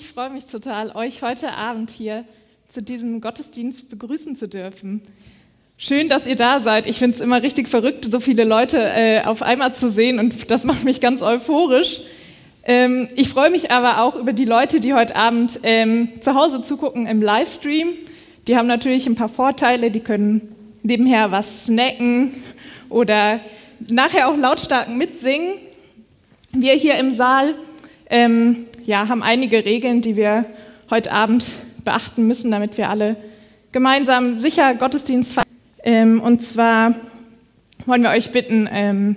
Ich freue mich total, euch heute Abend hier zu diesem Gottesdienst begrüßen zu dürfen. Schön, dass ihr da seid. Ich finde es immer richtig verrückt, so viele Leute äh, auf einmal zu sehen und das macht mich ganz euphorisch. Ähm, ich freue mich aber auch über die Leute, die heute Abend ähm, zu Hause zugucken im Livestream. Die haben natürlich ein paar Vorteile, die können nebenher was snacken oder nachher auch lautstark mitsingen. Wir hier im Saal ähm, ja, haben einige Regeln, die wir heute Abend beachten müssen, damit wir alle gemeinsam sicher Gottesdienst feiern. Ähm, und zwar wollen wir euch bitten, ähm,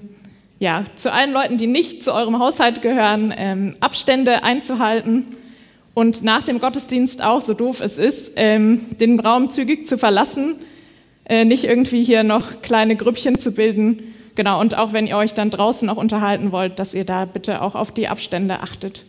ja, zu allen Leuten, die nicht zu eurem Haushalt gehören, ähm, Abstände einzuhalten und nach dem Gottesdienst auch, so doof es ist, ähm, den Raum zügig zu verlassen, äh, nicht irgendwie hier noch kleine Grüppchen zu bilden. Genau, und auch wenn ihr euch dann draußen auch unterhalten wollt, dass ihr da bitte auch auf die Abstände achtet.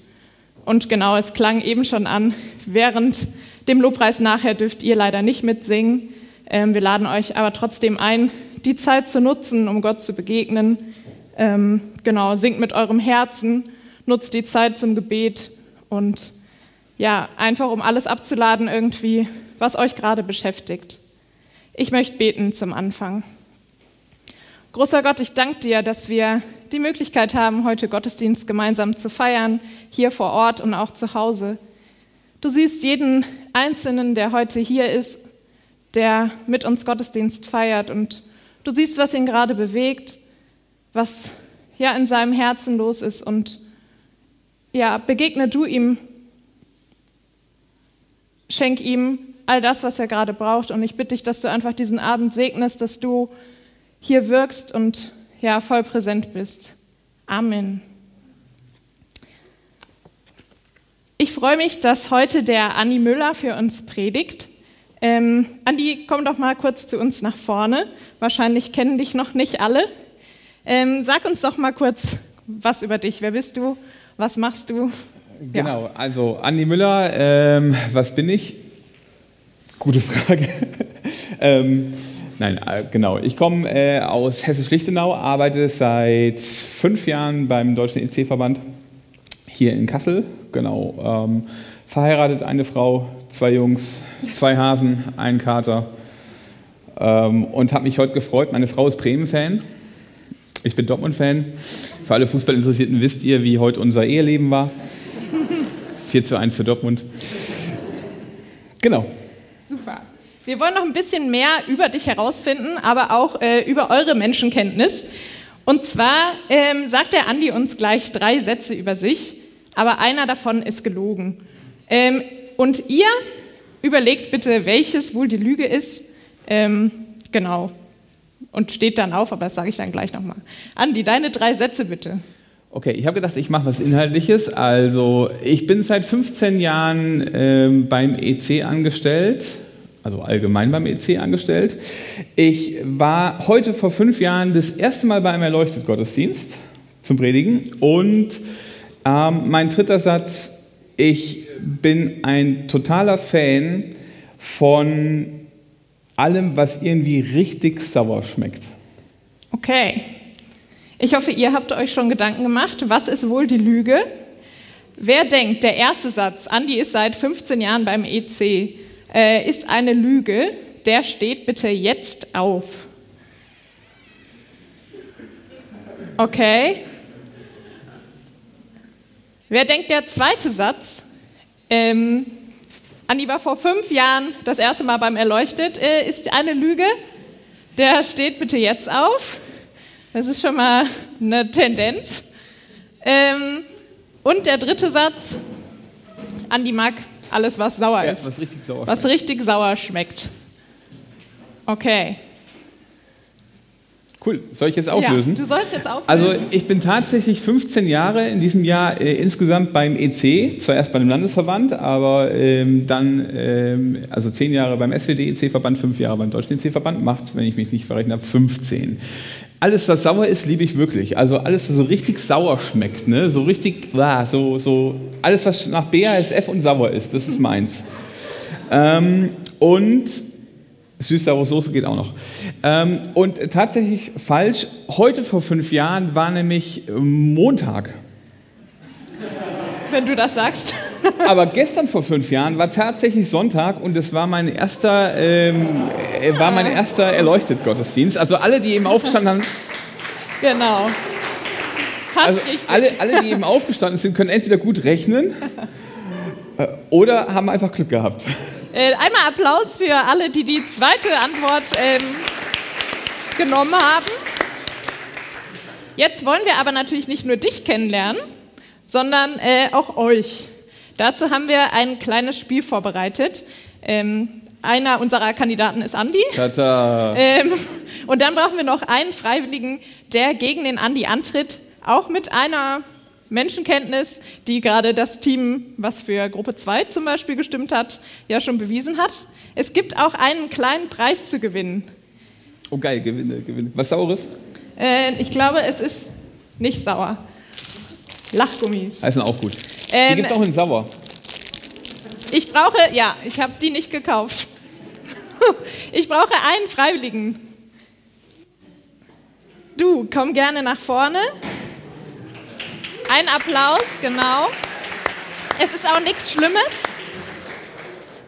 Und genau, es klang eben schon an, während dem Lobpreis nachher dürft ihr leider nicht mitsingen. Ähm, wir laden euch aber trotzdem ein, die Zeit zu nutzen, um Gott zu begegnen. Ähm, genau, singt mit eurem Herzen, nutzt die Zeit zum Gebet und ja, einfach um alles abzuladen irgendwie, was euch gerade beschäftigt. Ich möchte beten zum Anfang. Großer Gott, ich danke dir, dass wir die Möglichkeit haben, heute Gottesdienst gemeinsam zu feiern, hier vor Ort und auch zu Hause. Du siehst jeden Einzelnen, der heute hier ist, der mit uns Gottesdienst feiert. Und du siehst, was ihn gerade bewegt, was ja in seinem Herzen los ist. Und ja, begegne du ihm, schenk ihm all das, was er gerade braucht. Und ich bitte dich, dass du einfach diesen Abend segnest, dass du hier wirkst und ja, voll präsent bist. Amen. Ich freue mich, dass heute der Andi Müller für uns predigt. Ähm, Andi, komm doch mal kurz zu uns nach vorne. Wahrscheinlich kennen dich noch nicht alle. Ähm, sag uns doch mal kurz was über dich. Wer bist du? Was machst du? Genau, also Andi Müller, ähm, was bin ich? Gute Frage. ähm, nein, äh, genau. Ich komme äh, aus Hessisch-Lichtenau, arbeite seit fünf Jahren beim Deutschen EC-Verband hier in Kassel. Genau. Ähm, verheiratet, eine Frau, zwei Jungs, zwei Hasen, einen Kater. Ähm, und habe mich heute gefreut. Meine Frau ist Bremen-Fan. Ich bin Dortmund-Fan. Für alle Fußballinteressierten wisst ihr, wie heute unser Eheleben war. 4 zu 1 für Dortmund. Genau. Wir wollen noch ein bisschen mehr über dich herausfinden, aber auch äh, über eure Menschenkenntnis. Und zwar ähm, sagt der Andi uns gleich drei Sätze über sich, aber einer davon ist gelogen. Ähm, und ihr überlegt bitte, welches wohl die Lüge ist. Ähm, genau. Und steht dann auf, aber das sage ich dann gleich nochmal. Andi, deine drei Sätze bitte. Okay, ich habe gedacht, ich mache was Inhaltliches. Also, ich bin seit 15 Jahren ähm, beim EC angestellt, also allgemein beim EC angestellt. Ich war heute vor fünf Jahren das erste Mal bei einem Erleuchtet-Gottesdienst zum Predigen. Und ähm, mein dritter Satz, ich bin ein totaler Fan von allem, was irgendwie richtig sauer schmeckt. Okay. Ich hoffe, ihr habt euch schon Gedanken gemacht. Was ist wohl die Lüge? Wer denkt, der erste Satz, Andi ist seit 15 Jahren beim EC, äh, ist eine Lüge, der steht bitte jetzt auf. Okay. Wer denkt, der zweite Satz, ähm, Andi war vor fünf Jahren das erste Mal beim Erleuchtet, äh, ist eine Lüge, der steht bitte jetzt auf. Das ist schon mal eine Tendenz. Ähm, und der dritte Satz, Andi mag alles, was sauer Ja, ist. was richtig sauer was richtig sauer schmeckt. Okay. Cool. Soll ich jetzt auflösen? Ja, du sollst jetzt auflösen. Also ich bin tatsächlich 15 Jahre in diesem Jahr äh, insgesamt beim EC, zwar erst bei dem Landesverband, aber ähm, dann, ähm, also 10 Jahre beim SWD-EC-Verband, 5 Jahre beim Deutschen EC-Verband, macht, wenn ich mich nicht verrechnet habe, 15. Alles, was sauer ist, liebe ich wirklich. Also alles, was so richtig sauer schmeckt, ne? so richtig, ah, so, so, alles, was nach BASF und sauer ist, das ist meins. Ähm, und Süß-saure Soße geht auch noch. Ähm, und tatsächlich falsch, heute vor fünf Jahren war nämlich Montag. Wenn du das sagst. Aber gestern vor fünf Jahren war tatsächlich Sonntag und es war mein erster, ähm, äh, war mein erster Erleuchtet-Gottesdienst. Also alle, die eben aufgestanden haben, Genau. Fast also richtig. alle, alle, die eben aufgestanden sind, können entweder gut rechnen äh, oder haben einfach Glück gehabt. Äh, einmal Applaus für alle, die die zweite Antwort ähm, genommen haben. Jetzt wollen wir aber natürlich nicht nur dich kennenlernen, sondern äh, auch euch. Dazu haben wir ein kleines Spiel vorbereitet. Ähm, einer unserer Kandidaten ist Andi. Tata. Ähm, und dann brauchen wir noch einen Freiwilligen, der gegen den Andi antritt, auch mit einer Menschenkenntnis, die gerade das Team, was für Gruppe 2 zum Beispiel gestimmt hat, ja schon bewiesen hat. Es gibt auch einen kleinen Preis zu gewinnen. Oh geil, gewinne, gewinne. Was Saures? Äh, ich glaube, es ist nicht sauer. Lachgummis. Heißen auch gut. Ähm, die gibt es auch in sauer. Ich brauche, ja, ich habe die nicht gekauft. Ich brauche einen Freiwilligen. Du, komm gerne nach vorne. Ein Applaus, genau. Es ist auch nichts Schlimmes.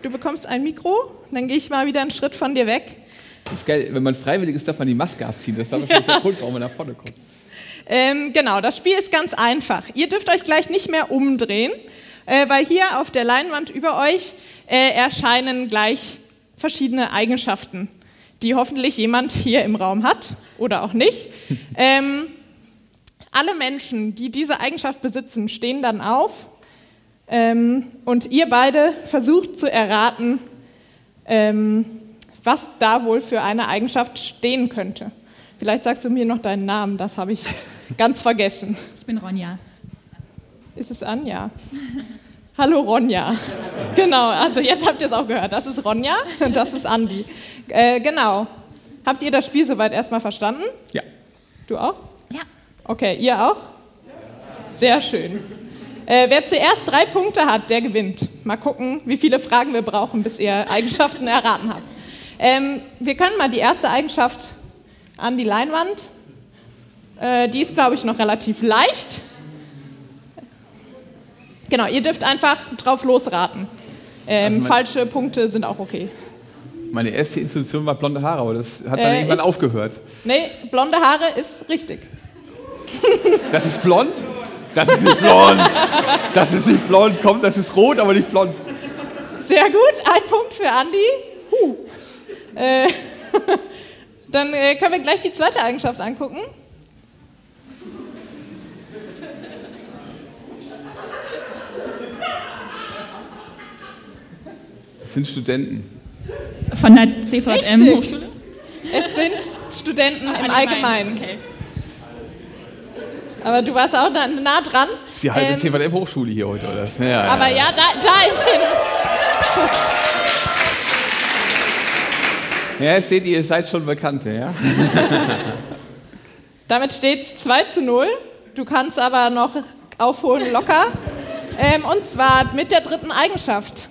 Du bekommst ein Mikro, dann gehe ich mal wieder einen Schritt von dir weg. Das ist geil, wenn man freiwillig ist, darf man die Maske abziehen. Das ist wahrscheinlich der Grund, warum man nach vorne kommt. Ähm, genau, das Spiel ist ganz einfach. Ihr dürft euch gleich nicht mehr umdrehen, äh, weil hier auf der Leinwand über euch äh, erscheinen gleich verschiedene Eigenschaften, die hoffentlich jemand hier im Raum hat oder auch nicht. Ähm, alle Menschen, die diese Eigenschaft besitzen, stehen dann auf ähm, und ihr beide versucht zu erraten, ähm, was da wohl für eine Eigenschaft stehen könnte. Vielleicht sagst du mir noch deinen Namen, das habe ich ganz vergessen. Ich bin Ronja. Ist es Anja? Hallo Ronja. Genau, also jetzt habt ihr es auch gehört. Das ist Ronja und das ist Andi. Äh, genau. Habt ihr das Spiel soweit erstmal verstanden? Ja. Du auch? Ja. Okay, ihr auch? Sehr schön. Äh, wer zuerst drei Punkte hat, der gewinnt. Mal gucken, wie viele Fragen wir brauchen, bis ihr Eigenschaften erraten habt. Ähm, wir können mal die erste Eigenschaft an die Leinwand. Äh, die ist, glaube ich, noch relativ leicht. Genau, ihr dürft einfach drauf losraten. Ähm, Also falsche Punkte sind auch okay. Meine erste Institution war blonde Haare, aber das hat dann Äh, irgendwann ist- aufgehört. Nee, blonde Haare ist richtig. Das ist blond? Das ist nicht blond. Das ist nicht blond. Komm, das ist rot, aber nicht blond. Sehr gut, ein Punkt für Andi. Huh. Äh, dann äh, können wir gleich die zweite Eigenschaft angucken. Das sind Studenten. Von der CVM Richtig. Hochschule? Es sind Studenten im Allgemeinen. Okay. Aber du warst auch nah, nah dran. Sie halten Ähm, der Hochschule hier heute, oder? Ja, ja, Aber ja, da, da ist hin. Ja, jetzt seht ihr, ihr seid schon Bekannte, ja? Damit steht es 2 zu 0. Du kannst aber noch aufholen locker. Ähm, und zwar mit der dritten Eigenschaft.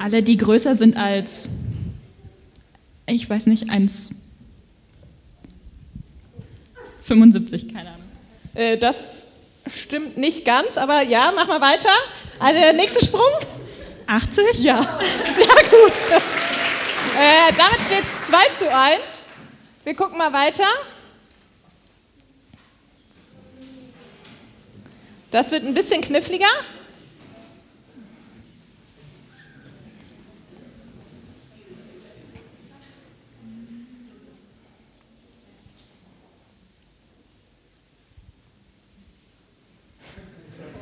Alle, die größer sind als, ich weiß nicht, 1,75, keine Ahnung. Äh, das stimmt nicht ganz, aber ja, mach mal weiter. Also, der nächste Sprung. 80? Ja, sehr gut. Äh, damit steht es 2 zu 1. Wir gucken mal weiter. Das wird ein bisschen kniffliger.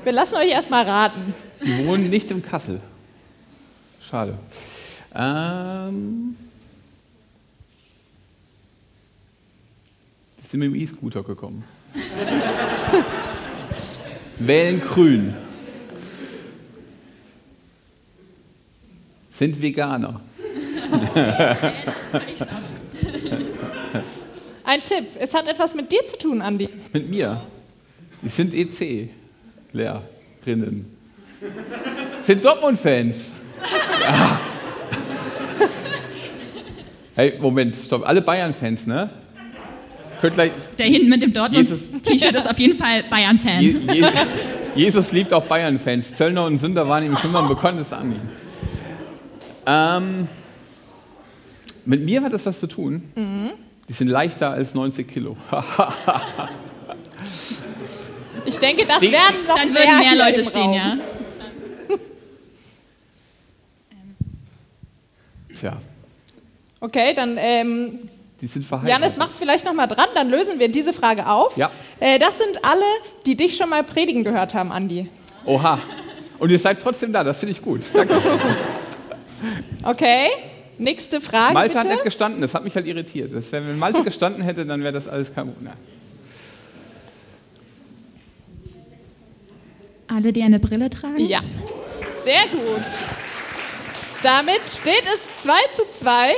Wir lassen euch erstmal raten. Die wohnen nicht im Kassel. Schade. Ähm, die sind mit dem E-Scooter gekommen. Wählen grün. Sind Veganer. Ein Tipp. Es hat etwas mit dir zu tun, Andi. Mit mir. Die sind EC-Lehrerinnen. Sind Dortmund-Fans. Ah. Hey, Moment, stopp. Alle Bayern-Fans, ne? Könnt gleich. Der hinten mit dem. Dortmund-T-Shirt ist auf jeden Fall Bayern-Fan. Je, Je, Jesus liebt auch Bayern-Fans. Zöllner und Sünder waren ihm schon mal ein bekanntes Anliegen. Ähm, mit mir hat das was zu tun. Die sind leichter als 90 Kilo. Ich denke, das Die- werden noch Dann mehr, würden mehr Leute stehen, Raum. ja. Tja, Okay, dann ähm, die sind verheiratet. Janis, mach's vielleicht noch mal dran, dann lösen wir diese Frage auf. Ja. Äh, das sind alle, die dich schon mal predigen gehört haben, Andi. Oha. Und ihr seid trotzdem da, das finde ich gut. Danke. Okay, nächste Frage Malte hat bitte. nicht gestanden, das hat mich halt irritiert. Das wär, wenn Malte gestanden hätte, dann wäre das alles kein Problem. Alle, die eine Brille tragen? Ja, sehr gut. Damit steht es 2 zu 2.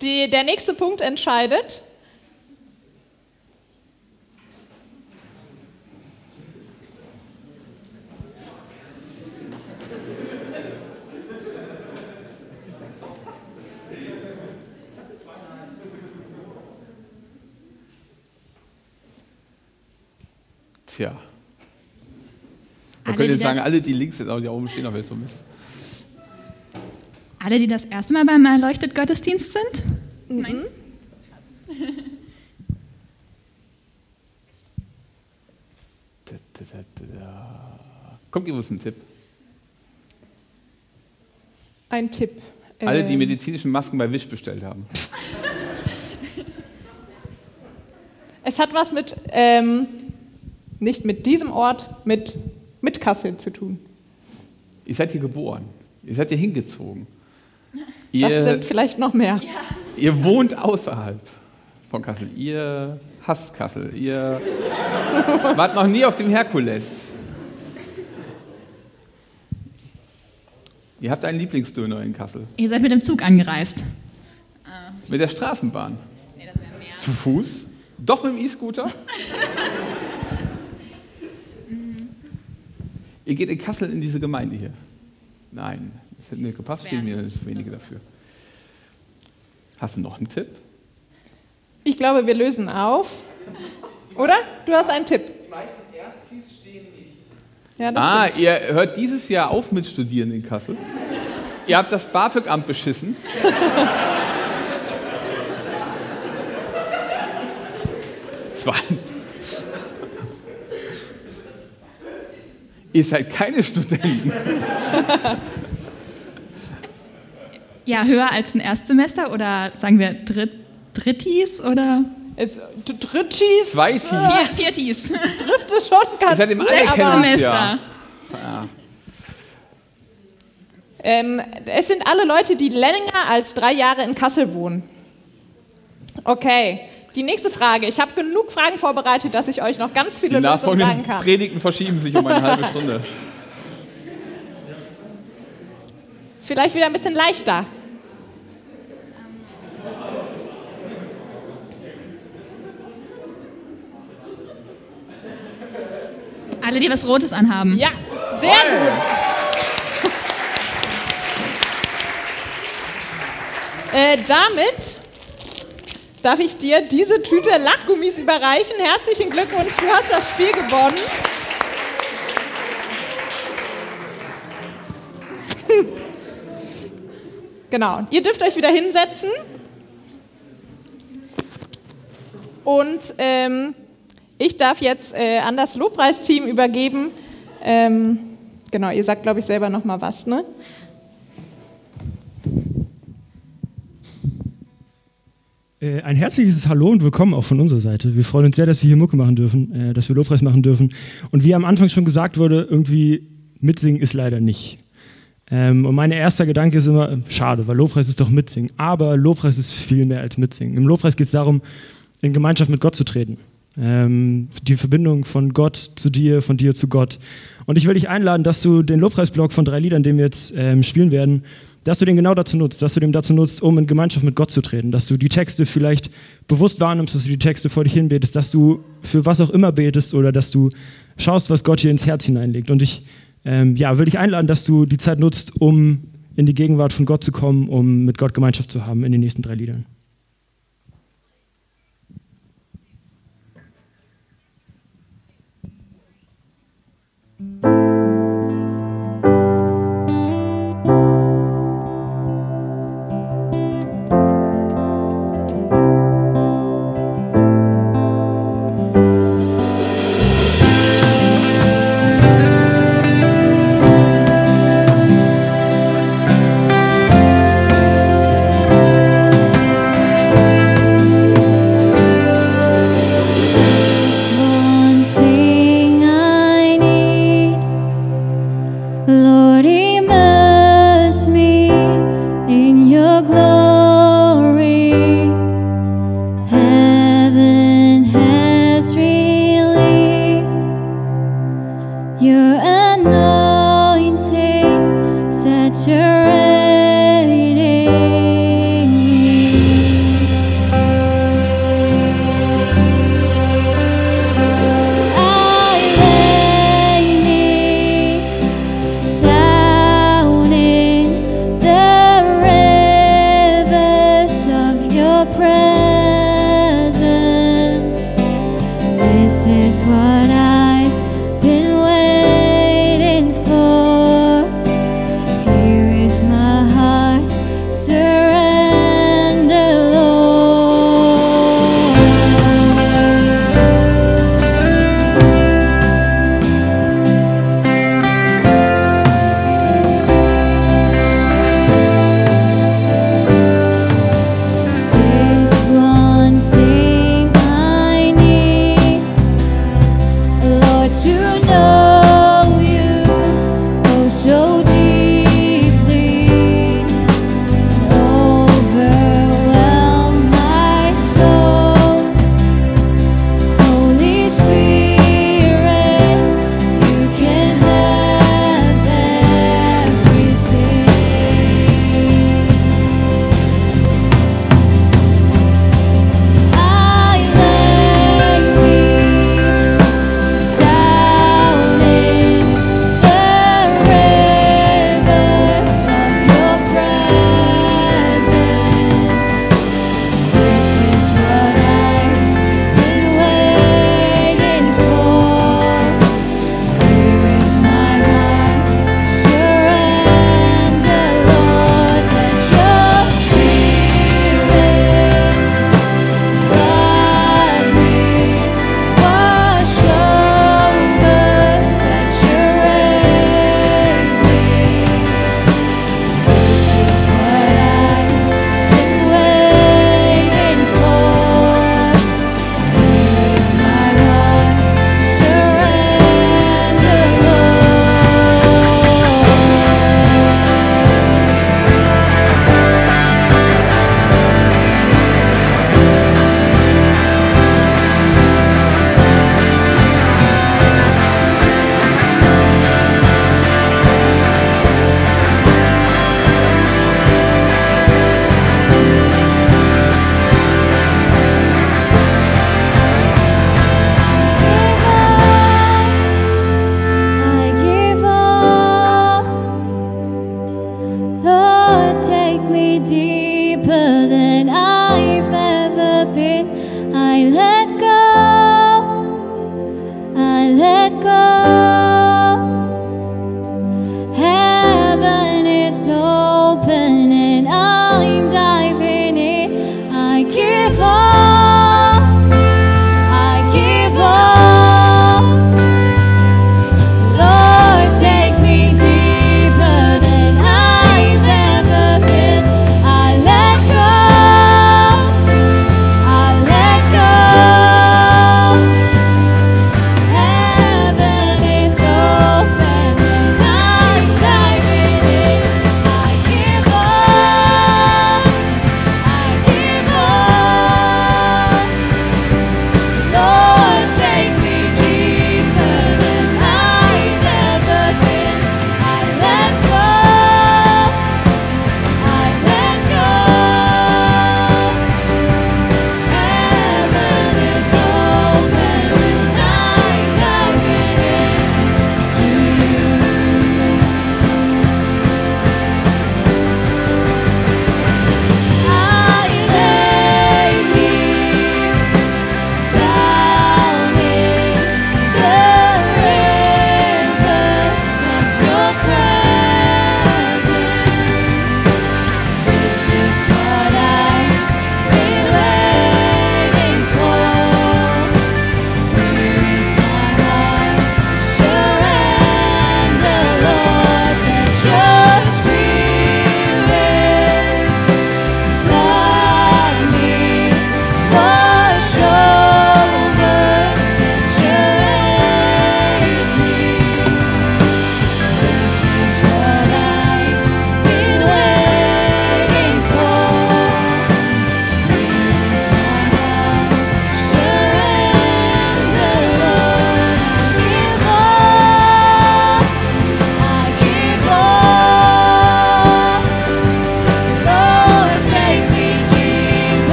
Die, der nächste Punkt entscheidet. Tja. Man könnte jetzt sagen, alle, die links sind, aber die oben stehen, aber jetzt so Mist. Alle, die das erste Mal beim Erleuchtet Gottesdienst sind? Nein. Da, da, da, da, da. Komm, gib uns einen Tipp. Ein Tipp. Alle, die Ähm, medizinischen Masken bei Wish bestellt haben. Es hat was mit, ähm, nicht mit diesem Ort, mit, mit Kassel zu tun. Ihr seid hier geboren. Ihr seid hier hingezogen. Das Ihr, sind vielleicht noch mehr. ihr wohnt außerhalb von Kassel. Ihr hasst Kassel. Ihr wart noch nie auf dem Herkules. Ihr habt einen Lieblingsdöner in Kassel. Ihr seid mit dem Zug angereist. Mit der Straßenbahn. Nee, das wäre mehr. Zu Fuß? Doch mit dem E-Scooter? Ihr geht in Kassel in diese Gemeinde hier? Nein, das hätte mir gepasst, stehen mir zu wenige dafür. Hast du noch einen Tipp? Ich glaube, wir lösen auf. Oder? Du hast einen Tipp. Die meisten Erstis stehen nicht. Ja, das Ah, stimmt. ihr hört dieses Jahr auf mit Studieren in Kassel. ihr habt das BAföG-Amt beschissen. Es war ein Ihr seid keine Studenten. Ja, höher als ein Erstsemester oder sagen wir Dritt, Drittis oder Es, Drittis Zweitis. Vier, Viertis? trifft es schon ganz im gut, Anerkennungsjahr. aber- Ja. Ähm, es sind alle Leute, die länger als drei Jahre in Kassel wohnen. Okay, die nächste Frage. Ich habe genug Fragen vorbereitet, dass ich euch noch ganz viele Die Lösungen sagen kann. Predigten verschieben sich um eine halbe Stunde. Ist vielleicht wieder ein bisschen leichter. Alle, die was Rotes anhaben. Ja, sehr gut. Äh, damit darf ich dir diese Tüte Lachgummis überreichen. Herzlichen Glückwunsch, du hast das Spiel gewonnen. genau, ihr dürft euch wieder hinsetzen. Und ähm, ich darf jetzt äh, an das Lobpreisteam übergeben. Ähm, genau, ihr sagt, glaube ich, selber noch mal was, ne? Ein herzliches Hallo und Willkommen auch von unserer Seite. Wir freuen uns sehr, dass wir hier Mucke machen dürfen, äh, dass wir Lobpreis machen dürfen. Und wie am Anfang schon gesagt wurde, irgendwie mitsingen ist leider nicht. Ähm, und mein erster Gedanke ist immer, äh, schade, weil Lobpreis ist doch mitsingen. Aber Lobpreis ist viel mehr als mitsingen. Im Lobpreis geht es darum, in Gemeinschaft mit Gott zu treten. Ähm, die Verbindung von Gott zu dir, von dir zu Gott. Und ich will dich einladen, dass du den Lobpreisblock von drei Liedern, den wir jetzt ähm, spielen werden, dass du den genau dazu nutzt, dass du den dazu nutzt, um in Gemeinschaft mit Gott zu treten, dass du die Texte vielleicht bewusst wahrnimmst, dass du die Texte vor dich hinbetest, dass du für was auch immer betest oder dass du schaust, was Gott hier ins Herz hineinlegt. Und ich ähm, ja, will dich einladen, dass du die Zeit nutzt, um in die Gegenwart von Gott zu kommen, um mit Gott Gemeinschaft zu haben in den nächsten drei Liedern.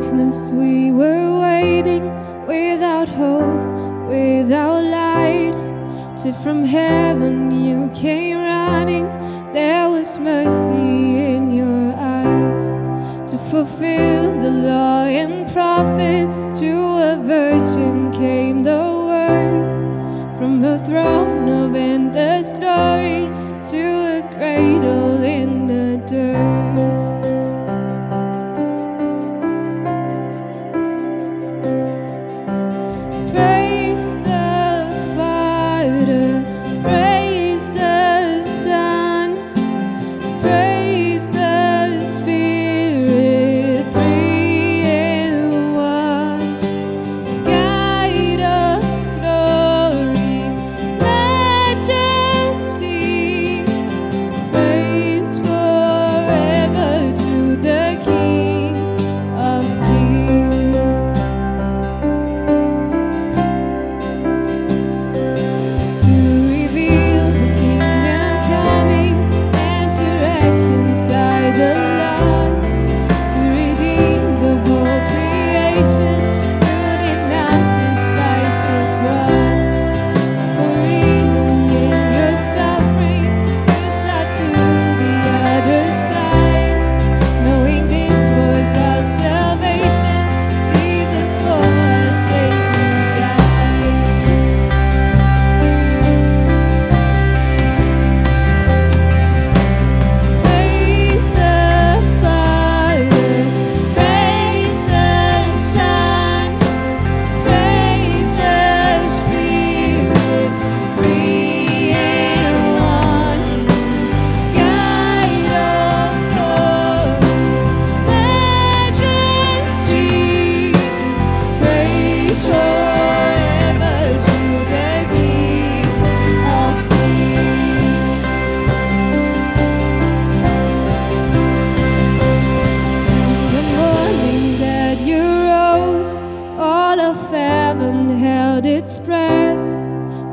darkness we were waiting without hope, without light. Till from heaven you came running, there was mercy in your eyes. To fulfill the law and prophets, to a virgin came the word from her throne.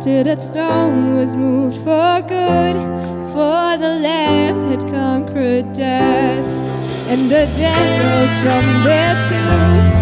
That stone was moved for good. For the Lamb had conquered death, and the dead rose from their tombs,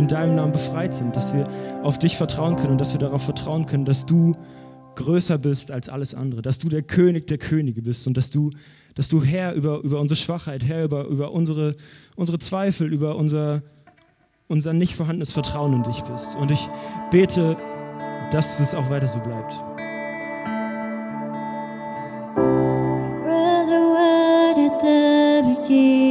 in deinem Namen befreit sind, dass wir auf dich vertrauen können und dass wir darauf vertrauen können, dass du größer bist als alles andere, dass du der König der Könige bist und dass du, dass du Herr über, über unsere Schwachheit, Herr über, über unsere, unsere Zweifel, über unser, unser nicht vorhandenes Vertrauen in dich bist. Und ich bete, dass es auch weiter so bleibt. were the Word at the beginning,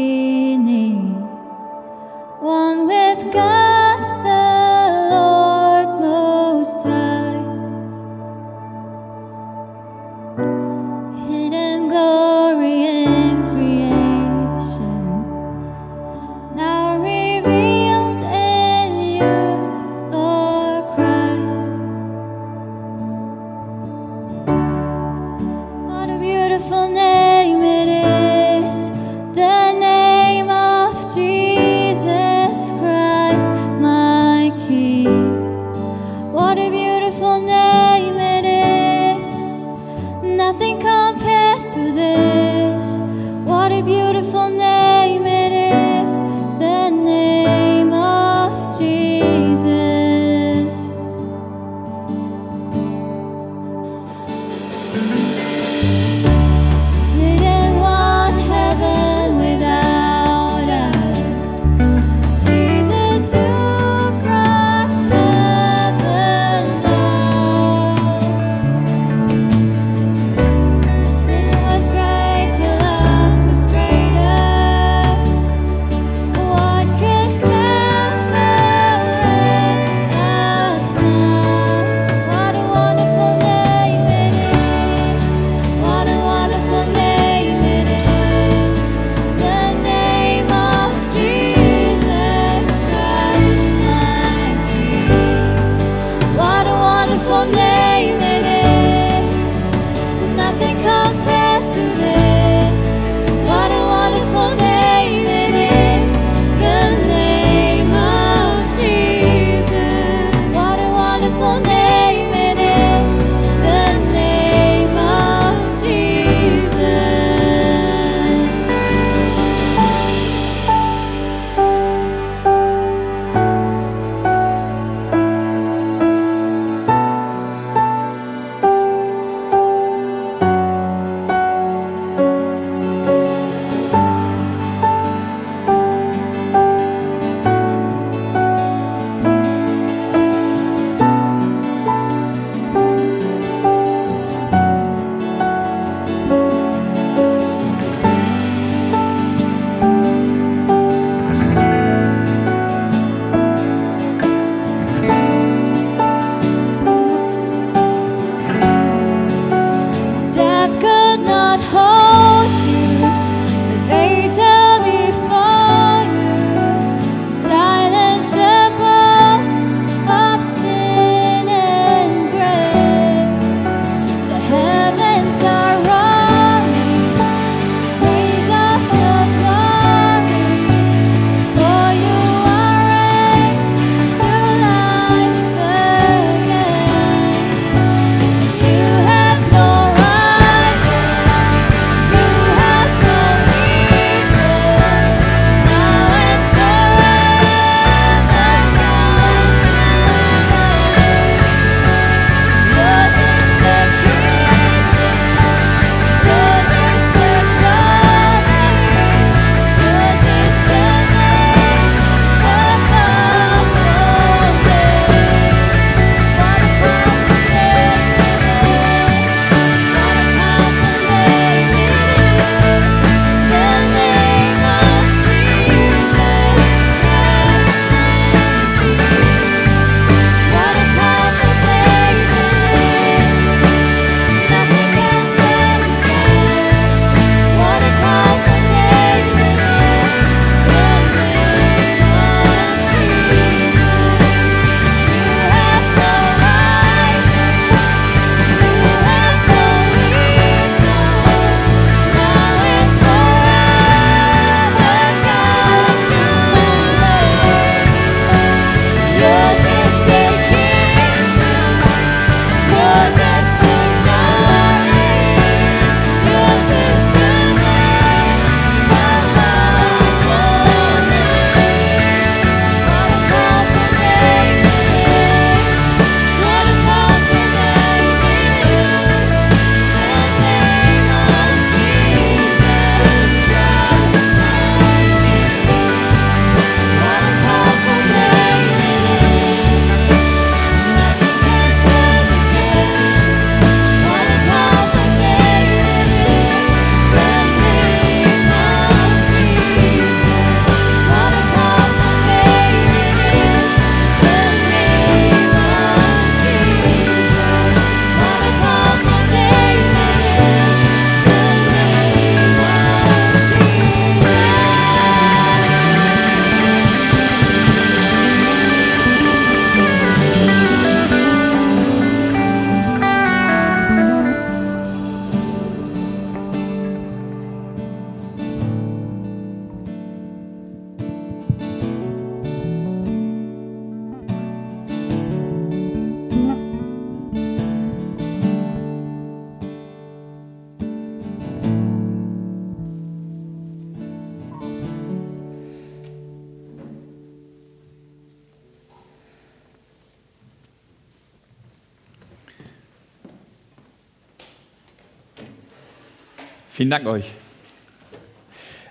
Vielen Dank euch.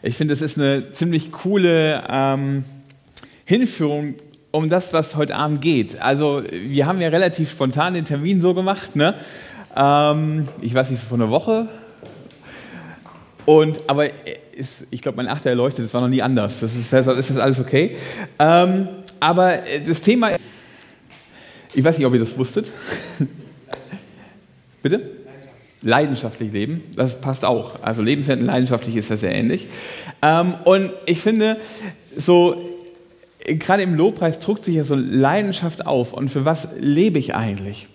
Ich finde, es ist eine ziemlich coole ähm, Hinführung um das, was heute Abend geht. Also wir haben ja relativ spontan den Termin so gemacht. Ne? Ähm, ich weiß nicht, so vor einer Woche. Und, aber ist, ich glaube, mein Achter erleuchtet, das war noch nie anders. Das ist, deshalb ist das alles okay. Ähm, aber das Thema, ich weiß nicht, ob ihr das wusstet. Bitte? Leidenschaftlich leben, das passt auch. Also lebenswert und leidenschaftlich ist das sehr ähnlich. Ähm, und ich finde, so gerade im Lobpreis druckt sich ja so Leidenschaft auf. Und für was lebe ich eigentlich?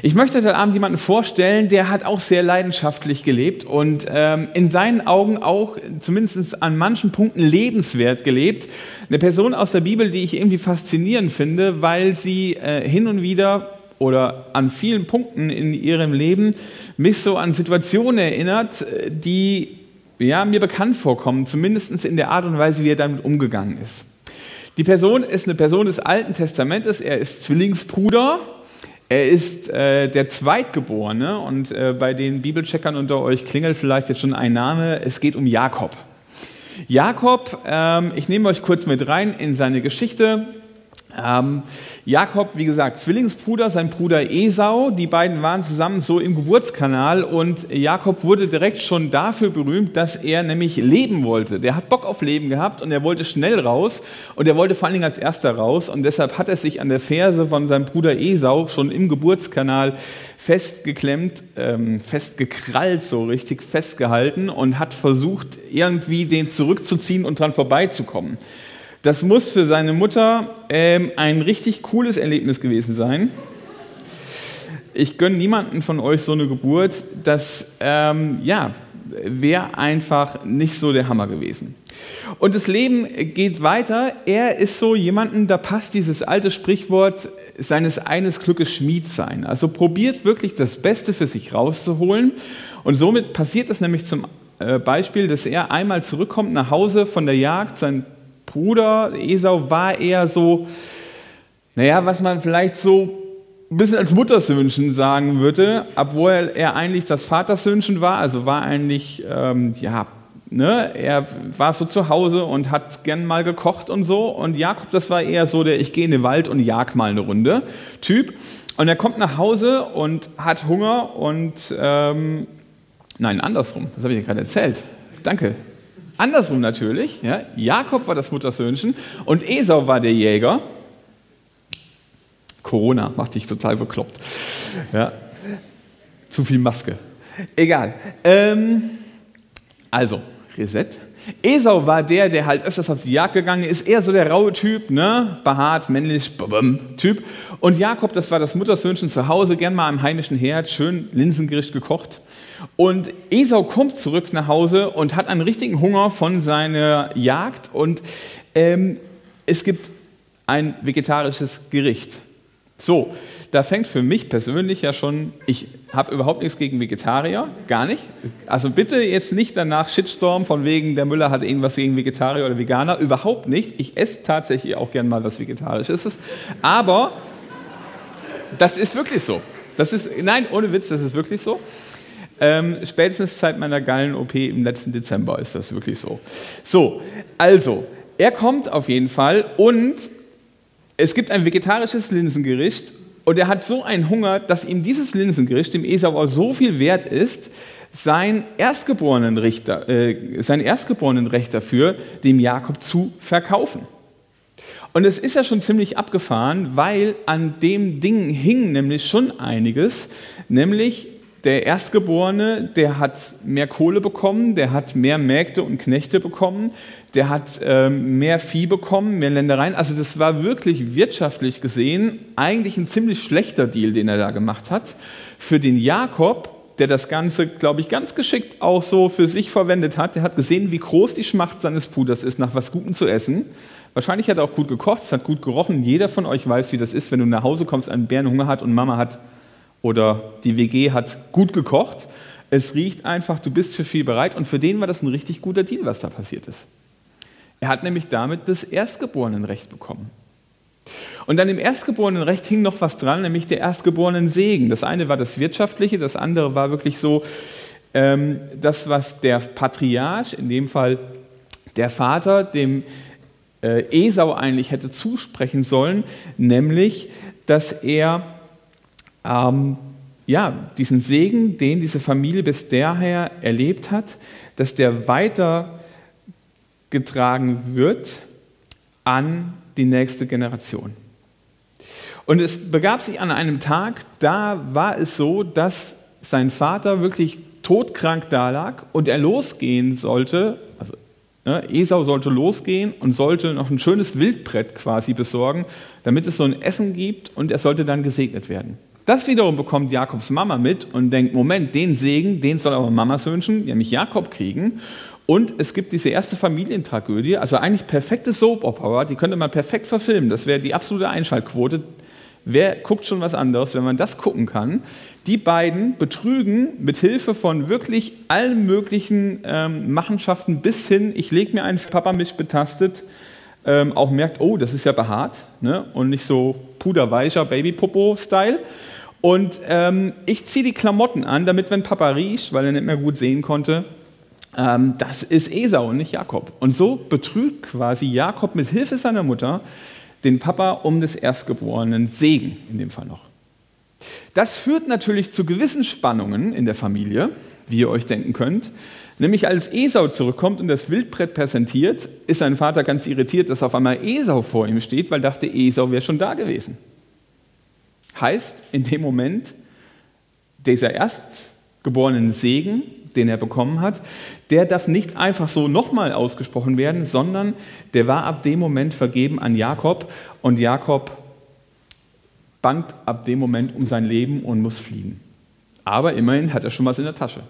Ich möchte heute Abend jemanden vorstellen, der hat auch sehr leidenschaftlich gelebt und ähm, in seinen Augen auch zumindest an manchen Punkten lebenswert gelebt. Eine Person aus der Bibel, die ich irgendwie faszinierend finde, weil sie äh, hin und wieder oder an vielen Punkten in ihrem Leben mich so an Situationen erinnert, die ja, mir bekannt vorkommen, zumindest in der Art und Weise, wie er damit umgegangen ist. Die Person ist eine Person des Alten Testamentes, er ist Zwillingsbruder, er ist äh, der Zweitgeborene und äh, bei den Bibelcheckern unter euch klingelt vielleicht jetzt schon ein Name, es geht um Jakob. Jakob, ähm, ich nehme euch kurz mit rein in seine Geschichte. Ähm, Jakob, wie gesagt, Zwillingsbruder, sein Bruder Esau, die beiden waren zusammen so im Geburtskanal und Jakob wurde direkt schon dafür berühmt, dass er nämlich leben wollte. Der hat Bock auf Leben gehabt und er wollte schnell raus und er wollte vor allen Dingen als erster raus und deshalb hat er sich an der Ferse von seinem Bruder Esau schon im Geburtskanal festgeklemmt, ähm, festgekrallt, so richtig festgehalten und hat versucht, irgendwie den zurückzuziehen und dran vorbeizukommen. Das muss für seine Mutter ähm, ein richtig cooles Erlebnis gewesen sein. Ich gönne niemanden von euch so eine Geburt. Das ähm, ja, wäre einfach nicht so der Hammer gewesen. Und das Leben geht weiter. Er ist so jemanden, da passt dieses alte Sprichwort seines eines Glückes Schmied sein. Also probiert wirklich das Beste für sich rauszuholen. Und somit passiert es nämlich zum äh, Beispiel, dass er einmal zurückkommt nach Hause von der Jagd, sein Bruder Esau war eher so, naja, was man vielleicht so ein bisschen als Muttersöhnchen sagen würde, obwohl er eigentlich das Vatersöhnchen war, also war eigentlich, ähm, ja, ne, er war so zu Hause und hat gern mal gekocht und so. Und Jakob, das war eher so der, ich gehe in den Wald und jag mal eine Runde Typ. Und er kommt nach Hause und hat Hunger und, ähm, nein, andersrum, das habe ich ja gerade erzählt. Danke, Andersrum natürlich, ja, Jakob war das Muttersöhnchen und Esau war der Jäger. Corona macht dich total bekloppt. Ja. Zu viel Maske. Egal. Ähm, also, Reset. Esau war der, der halt öfters auf die Jagd gegangen ist, eher so der raue Typ, ne? behaart, männlich, Typ. Und Jakob, das war das Muttersöhnchen zu Hause, gern mal im heimischen Herd, schön Linsengericht gekocht. Und Esau kommt zurück nach Hause und hat einen richtigen Hunger von seiner Jagd und ähm, es gibt ein vegetarisches Gericht. So, da fängt für mich persönlich ja schon, ich habe überhaupt nichts gegen Vegetarier, gar nicht. Also bitte jetzt nicht danach Shitstorm von wegen, der Müller hat irgendwas gegen Vegetarier oder Veganer, überhaupt nicht. Ich esse tatsächlich auch gern mal was Vegetarisches, aber das ist wirklich so. Das ist, nein, ohne Witz, das ist wirklich so. Ähm, spätestens seit meiner Gallen-OP im letzten Dezember ist das wirklich so. So, also, er kommt auf jeden Fall und es gibt ein vegetarisches Linsengericht und er hat so einen Hunger, dass ihm dieses Linsengericht, dem Esau auch so viel wert ist, sein erstgeborenen, Richter, äh, sein erstgeborenen Recht dafür, dem Jakob zu verkaufen. Und es ist ja schon ziemlich abgefahren, weil an dem Ding hing nämlich schon einiges, nämlich der Erstgeborene, der hat mehr Kohle bekommen, der hat mehr Mägde und Knechte bekommen, der hat ähm, mehr Vieh bekommen, mehr Ländereien. Also das war wirklich wirtschaftlich gesehen eigentlich ein ziemlich schlechter Deal, den er da gemacht hat. Für den Jakob, der das Ganze, glaube ich, ganz geschickt auch so für sich verwendet hat, der hat gesehen, wie groß die Schmacht seines Bruders ist, nach was Gutem zu essen. Wahrscheinlich hat er auch gut gekocht, es hat gut gerochen. Jeder von euch weiß, wie das ist, wenn du nach Hause kommst, einen Bären Hunger hat und Mama hat oder die WG hat gut gekocht. Es riecht einfach, du bist für viel bereit und für den war das ein richtig guter Deal, was da passiert ist. Er hat nämlich damit das Erstgeborenenrecht bekommen. Und an dem Erstgeborenenrecht hing noch was dran, nämlich der Erstgeborenen Segen. Das eine war das wirtschaftliche, das andere war wirklich so, ähm, das, was der Patriarch, in dem Fall der Vater, dem äh, Esau eigentlich hätte zusprechen sollen, nämlich, dass er ähm, ja, diesen Segen, den diese Familie bis daher erlebt hat, dass der weitergetragen wird an die nächste Generation. Und es begab sich an einem Tag, da war es so, dass sein Vater wirklich todkrank dalag und er losgehen sollte, also ne, Esau sollte losgehen und sollte noch ein schönes Wildbrett quasi besorgen, damit es so ein Essen gibt und er sollte dann gesegnet werden. Das wiederum bekommt Jakobs Mama mit und denkt, Moment, den Segen, den soll aber Mamas wünschen, nämlich Jakob kriegen. Und es gibt diese erste Familientragödie, also eigentlich perfekte Soap-Opera, die könnte man perfekt verfilmen. Das wäre die absolute Einschaltquote. Wer guckt schon was anderes, wenn man das gucken kann? Die beiden betrügen mit Hilfe von wirklich allen möglichen ähm, Machenschaften bis hin, ich lege mir einen Papa mich betastet, ähm, auch merkt, oh, das ist ja behaart ne? und nicht so puderweicher Babypopo-Style. Und ähm, ich ziehe die Klamotten an, damit, wenn Papa riecht, weil er nicht mehr gut sehen konnte, ähm, das ist Esau und nicht Jakob. Und so betrügt quasi Jakob mit Hilfe seiner Mutter den Papa um des erstgeborenen Segen, in dem Fall noch. Das führt natürlich zu gewissen Spannungen in der Familie, wie ihr euch denken könnt. Nämlich als Esau zurückkommt und das Wildbrett präsentiert, ist sein Vater ganz irritiert, dass auf einmal Esau vor ihm steht, weil dachte, Esau wäre schon da gewesen. Heißt, in dem Moment, dieser erstgeborenen Segen, den er bekommen hat, der darf nicht einfach so nochmal ausgesprochen werden, sondern der war ab dem Moment vergeben an Jakob und Jakob bangt ab dem Moment um sein Leben und muss fliehen. Aber immerhin hat er schon was in der Tasche.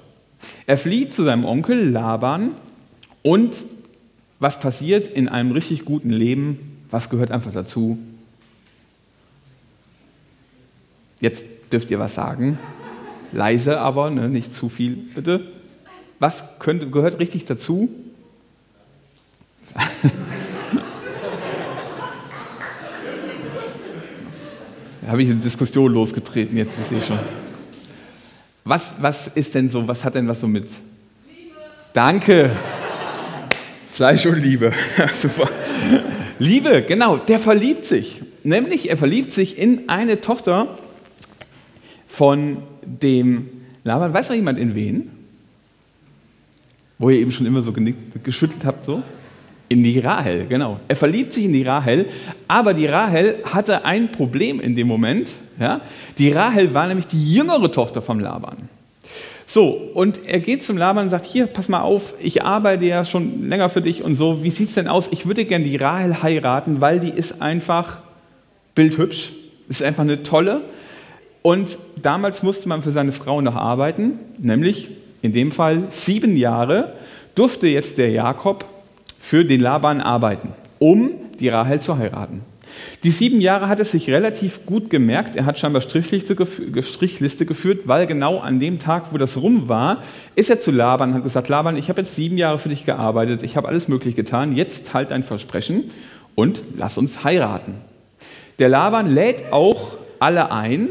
Er flieht zu seinem Onkel Laban und was passiert in einem richtig guten Leben? Was gehört einfach dazu? Jetzt dürft ihr was sagen. Leise aber, ne, nicht zu viel, bitte. Was könnte, gehört richtig dazu? da habe ich eine Diskussion losgetreten, jetzt sehe ich schon. Was, was ist denn so, was hat denn was so mit? Liebe. Danke. Fleisch und Liebe. Super. Liebe, genau, der verliebt sich. Nämlich, er verliebt sich in eine Tochter von dem Laban. Weiß noch jemand in wen? Wo ihr eben schon immer so geschüttelt habt, so? In die Rahel, genau. Er verliebt sich in die Rahel, aber die Rahel hatte ein Problem in dem Moment. Ja? Die Rahel war nämlich die jüngere Tochter vom Laban. So, und er geht zum Laban und sagt, hier, pass mal auf, ich arbeite ja schon länger für dich und so, wie sieht es denn aus? Ich würde gerne die Rahel heiraten, weil die ist einfach bildhübsch, ist einfach eine tolle. Und damals musste man für seine Frau noch arbeiten, nämlich in dem Fall sieben Jahre durfte jetzt der Jakob für den Laban arbeiten, um die Rahel zu heiraten. Die sieben Jahre hat es sich relativ gut gemerkt. Er hat scheinbar Strichliste geführt, weil genau an dem Tag, wo das rum war, ist er zu Laban und hat gesagt, Laban, ich habe jetzt sieben Jahre für dich gearbeitet, ich habe alles möglich getan, jetzt halt dein Versprechen und lass uns heiraten. Der Laban lädt auch alle ein,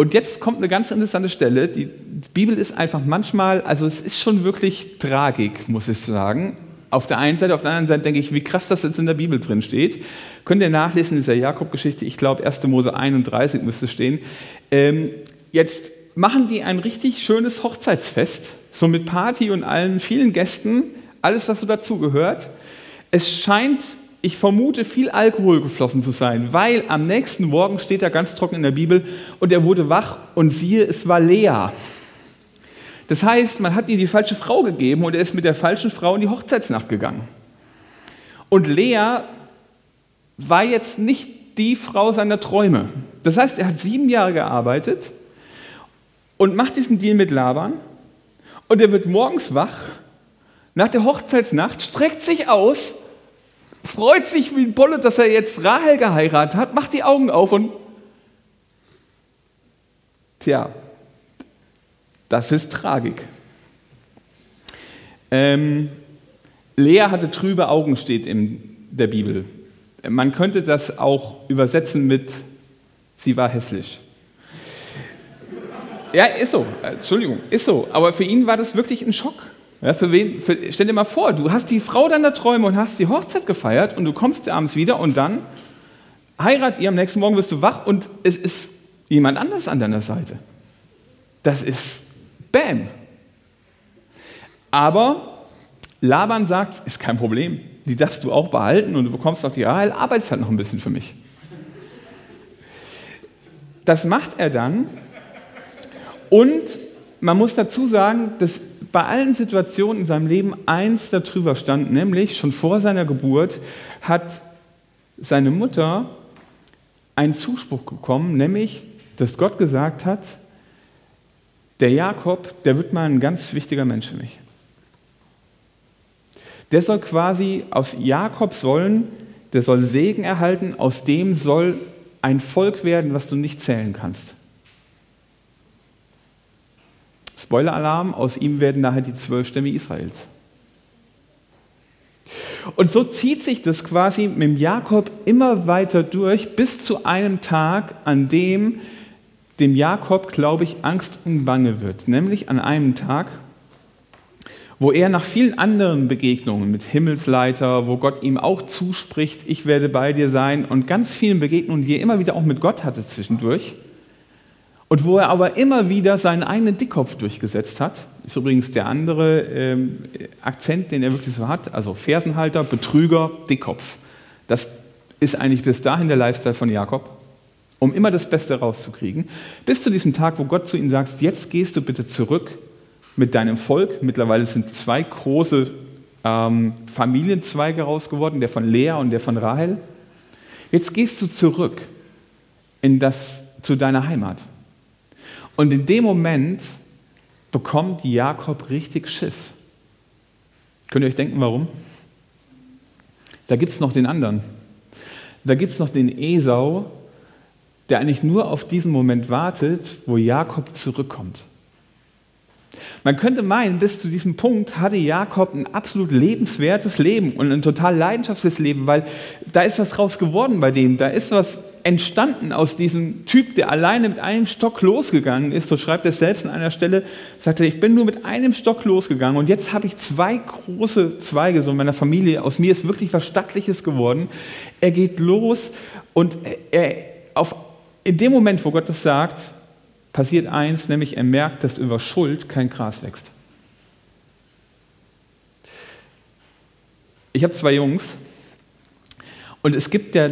und jetzt kommt eine ganz interessante Stelle. Die Bibel ist einfach manchmal, also es ist schon wirklich Tragik, muss ich sagen. Auf der einen Seite, auf der anderen Seite denke ich, wie krass das jetzt in der Bibel drin steht. Könnt ihr nachlesen in dieser Jakob-Geschichte, ich glaube 1. Mose 31 müsste stehen. Ähm, jetzt machen die ein richtig schönes Hochzeitsfest, so mit Party und allen vielen Gästen, alles was so dazugehört. Es scheint ich vermute, viel Alkohol geflossen zu sein, weil am nächsten Morgen steht er ganz trocken in der Bibel und er wurde wach und siehe, es war Lea. Das heißt, man hat ihm die falsche Frau gegeben und er ist mit der falschen Frau in die Hochzeitsnacht gegangen. Und Lea war jetzt nicht die Frau seiner Träume. Das heißt, er hat sieben Jahre gearbeitet und macht diesen Deal mit Laban und er wird morgens wach, nach der Hochzeitsnacht, streckt sich aus freut sich wie ein Bolle, dass er jetzt Rahel geheiratet hat, macht die Augen auf und tja, das ist Tragik. Ähm, Lea hatte trübe Augen, steht in der Bibel. Man könnte das auch übersetzen mit, sie war hässlich. Ja, ist so. Äh, Entschuldigung, ist so. Aber für ihn war das wirklich ein Schock. Ja, für wen, für, stell dir mal vor, du hast die Frau deiner Träume und hast die Hochzeit gefeiert und du kommst abends wieder und dann heiratet ihr, am nächsten Morgen wirst du wach und es ist jemand anders an deiner Seite. Das ist Bam. Aber Laban sagt, ist kein Problem, die darfst du auch behalten und du bekommst auch die Rahel, arbeitest halt noch ein bisschen für mich. Das macht er dann und man muss dazu sagen, dass bei allen Situationen in seinem Leben eins darüber stand, nämlich schon vor seiner Geburt hat seine Mutter einen Zuspruch bekommen, nämlich, dass Gott gesagt hat, der Jakob, der wird mal ein ganz wichtiger Mensch für mich. Der soll quasi aus Jakobs Sollen, der soll Segen erhalten, aus dem soll ein Volk werden, was du nicht zählen kannst. Spoiler-Alarm, aus ihm werden nachher die zwölf Stämme Israels. Und so zieht sich das quasi mit dem Jakob immer weiter durch, bis zu einem Tag, an dem dem Jakob, glaube ich, Angst und Bange wird. Nämlich an einem Tag, wo er nach vielen anderen Begegnungen mit Himmelsleiter, wo Gott ihm auch zuspricht, ich werde bei dir sein, und ganz vielen Begegnungen, die er immer wieder auch mit Gott hatte zwischendurch, und wo er aber immer wieder seinen eigenen Dickkopf durchgesetzt hat, ist übrigens der andere ähm, Akzent, den er wirklich so hat, also Fersenhalter, Betrüger, Dickkopf. Das ist eigentlich bis dahin der Lifestyle von Jakob, um immer das Beste rauszukriegen, bis zu diesem Tag, wo Gott zu ihm sagt, jetzt gehst du bitte zurück mit deinem Volk. Mittlerweile sind zwei große ähm, Familienzweige raus geworden, der von Lea und der von Rahel. Jetzt gehst du zurück in das, zu deiner Heimat. Und in dem Moment bekommt Jakob richtig Schiss. Könnt ihr euch denken, warum? Da gibt es noch den anderen. Da gibt es noch den Esau, der eigentlich nur auf diesen Moment wartet, wo Jakob zurückkommt. Man könnte meinen, bis zu diesem Punkt hatte Jakob ein absolut lebenswertes Leben und ein total leidenschaftliches Leben, weil da ist was draus geworden bei dem, da ist was entstanden aus diesem Typ, der alleine mit einem Stock losgegangen ist, so schreibt er selbst an einer Stelle, sagt er, ich bin nur mit einem Stock losgegangen und jetzt habe ich zwei große Zweige so in meiner Familie, aus mir ist wirklich was Stattliches geworden. Er geht los und er, auf, in dem Moment, wo Gott das sagt, passiert eins, nämlich er merkt, dass über Schuld kein Gras wächst. Ich habe zwei Jungs und es gibt ja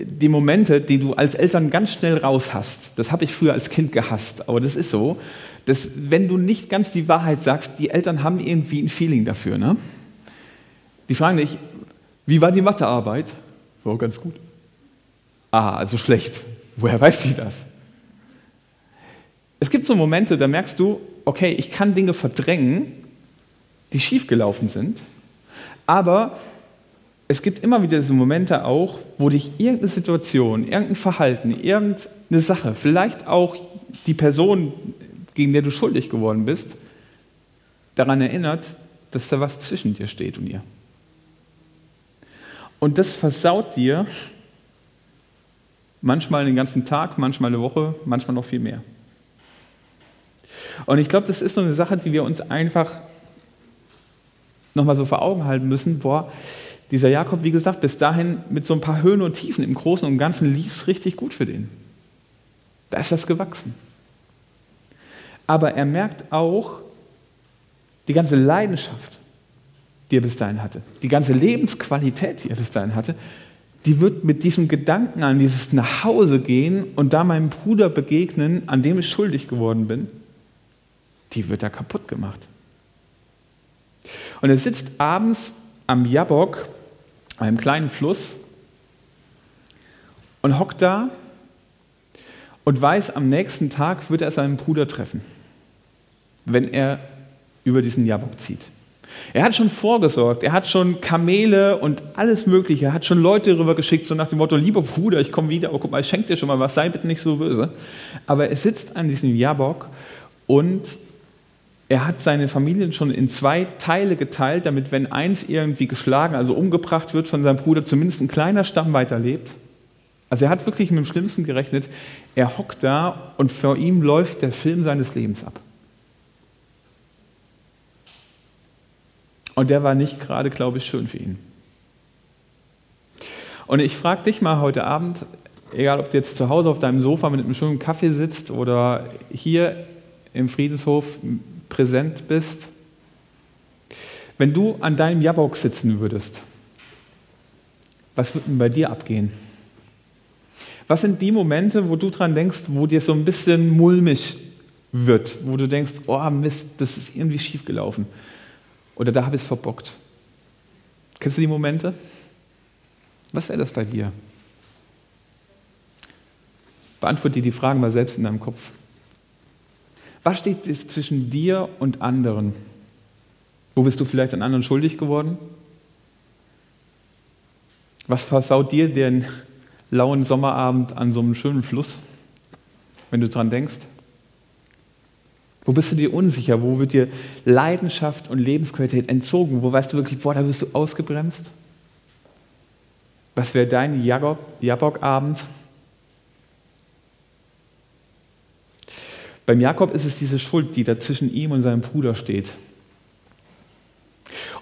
die Momente, die du als Eltern ganz schnell raus hast. Das habe ich früher als Kind gehasst, aber das ist so, dass wenn du nicht ganz die Wahrheit sagst, die Eltern haben irgendwie ein Feeling dafür. Ne? Die fragen dich, wie war die Mathearbeit? Oh, ganz gut. Ah, also schlecht. Woher weiß sie das? Es gibt so Momente, da merkst du, okay, ich kann Dinge verdrängen, die schiefgelaufen sind, aber es gibt immer wieder diese Momente auch, wo dich irgendeine Situation, irgendein Verhalten, irgendeine Sache, vielleicht auch die Person, gegen der du schuldig geworden bist, daran erinnert, dass da was zwischen dir steht und ihr. Und das versaut dir manchmal den ganzen Tag, manchmal eine Woche, manchmal noch viel mehr. Und ich glaube, das ist so eine Sache, die wir uns einfach nochmal so vor Augen halten müssen. Boah, dieser Jakob, wie gesagt, bis dahin mit so ein paar Höhen und Tiefen im Großen und Ganzen lief es richtig gut für den. Da ist das gewachsen. Aber er merkt auch die ganze Leidenschaft, die er bis dahin hatte, die ganze Lebensqualität, die er bis dahin hatte, die wird mit diesem Gedanken an dieses Nachhause gehen und da meinem Bruder begegnen, an dem ich schuldig geworden bin, die wird da kaputt gemacht. Und er sitzt abends am Jabok, einem kleinen Fluss, und hockt da und weiß, am nächsten Tag wird er seinen Bruder treffen, wenn er über diesen Jabok zieht. Er hat schon vorgesorgt, er hat schon Kamele und alles Mögliche, er hat schon Leute rübergeschickt, so nach dem Motto: Lieber Bruder, ich komme wieder, oh, guck mal, ich schenke dir schon mal was, sei bitte nicht so böse. Aber er sitzt an diesem Jabok und er hat seine Familien schon in zwei Teile geteilt, damit wenn eins irgendwie geschlagen, also umgebracht wird von seinem Bruder, zumindest ein kleiner Stamm weiterlebt. Also er hat wirklich mit dem Schlimmsten gerechnet. Er hockt da und vor ihm läuft der Film seines Lebens ab. Und der war nicht gerade, glaube ich, schön für ihn. Und ich frage dich mal heute Abend, egal ob du jetzt zu Hause auf deinem Sofa mit einem schönen Kaffee sitzt oder hier im Friedenshof präsent bist, wenn du an deinem Jabok sitzen würdest, was würde denn bei dir abgehen? Was sind die Momente, wo du dran denkst, wo dir so ein bisschen mulmig wird, wo du denkst, oh Mist, das ist irgendwie schiefgelaufen oder da habe ich es verbockt? Kennst du die Momente? Was wäre das bei dir? Beantworte dir die Fragen mal selbst in deinem Kopf. Was steht zwischen dir und anderen? Wo bist du vielleicht an anderen schuldig geworden? Was versaut dir den lauen Sommerabend an so einem schönen Fluss, wenn du dran denkst? Wo bist du dir unsicher? Wo wird dir Leidenschaft und Lebensqualität entzogen? Wo weißt du wirklich, boah, da wirst du ausgebremst? Was wäre dein Jabok-Abend? Beim Jakob ist es diese Schuld, die da zwischen ihm und seinem Bruder steht.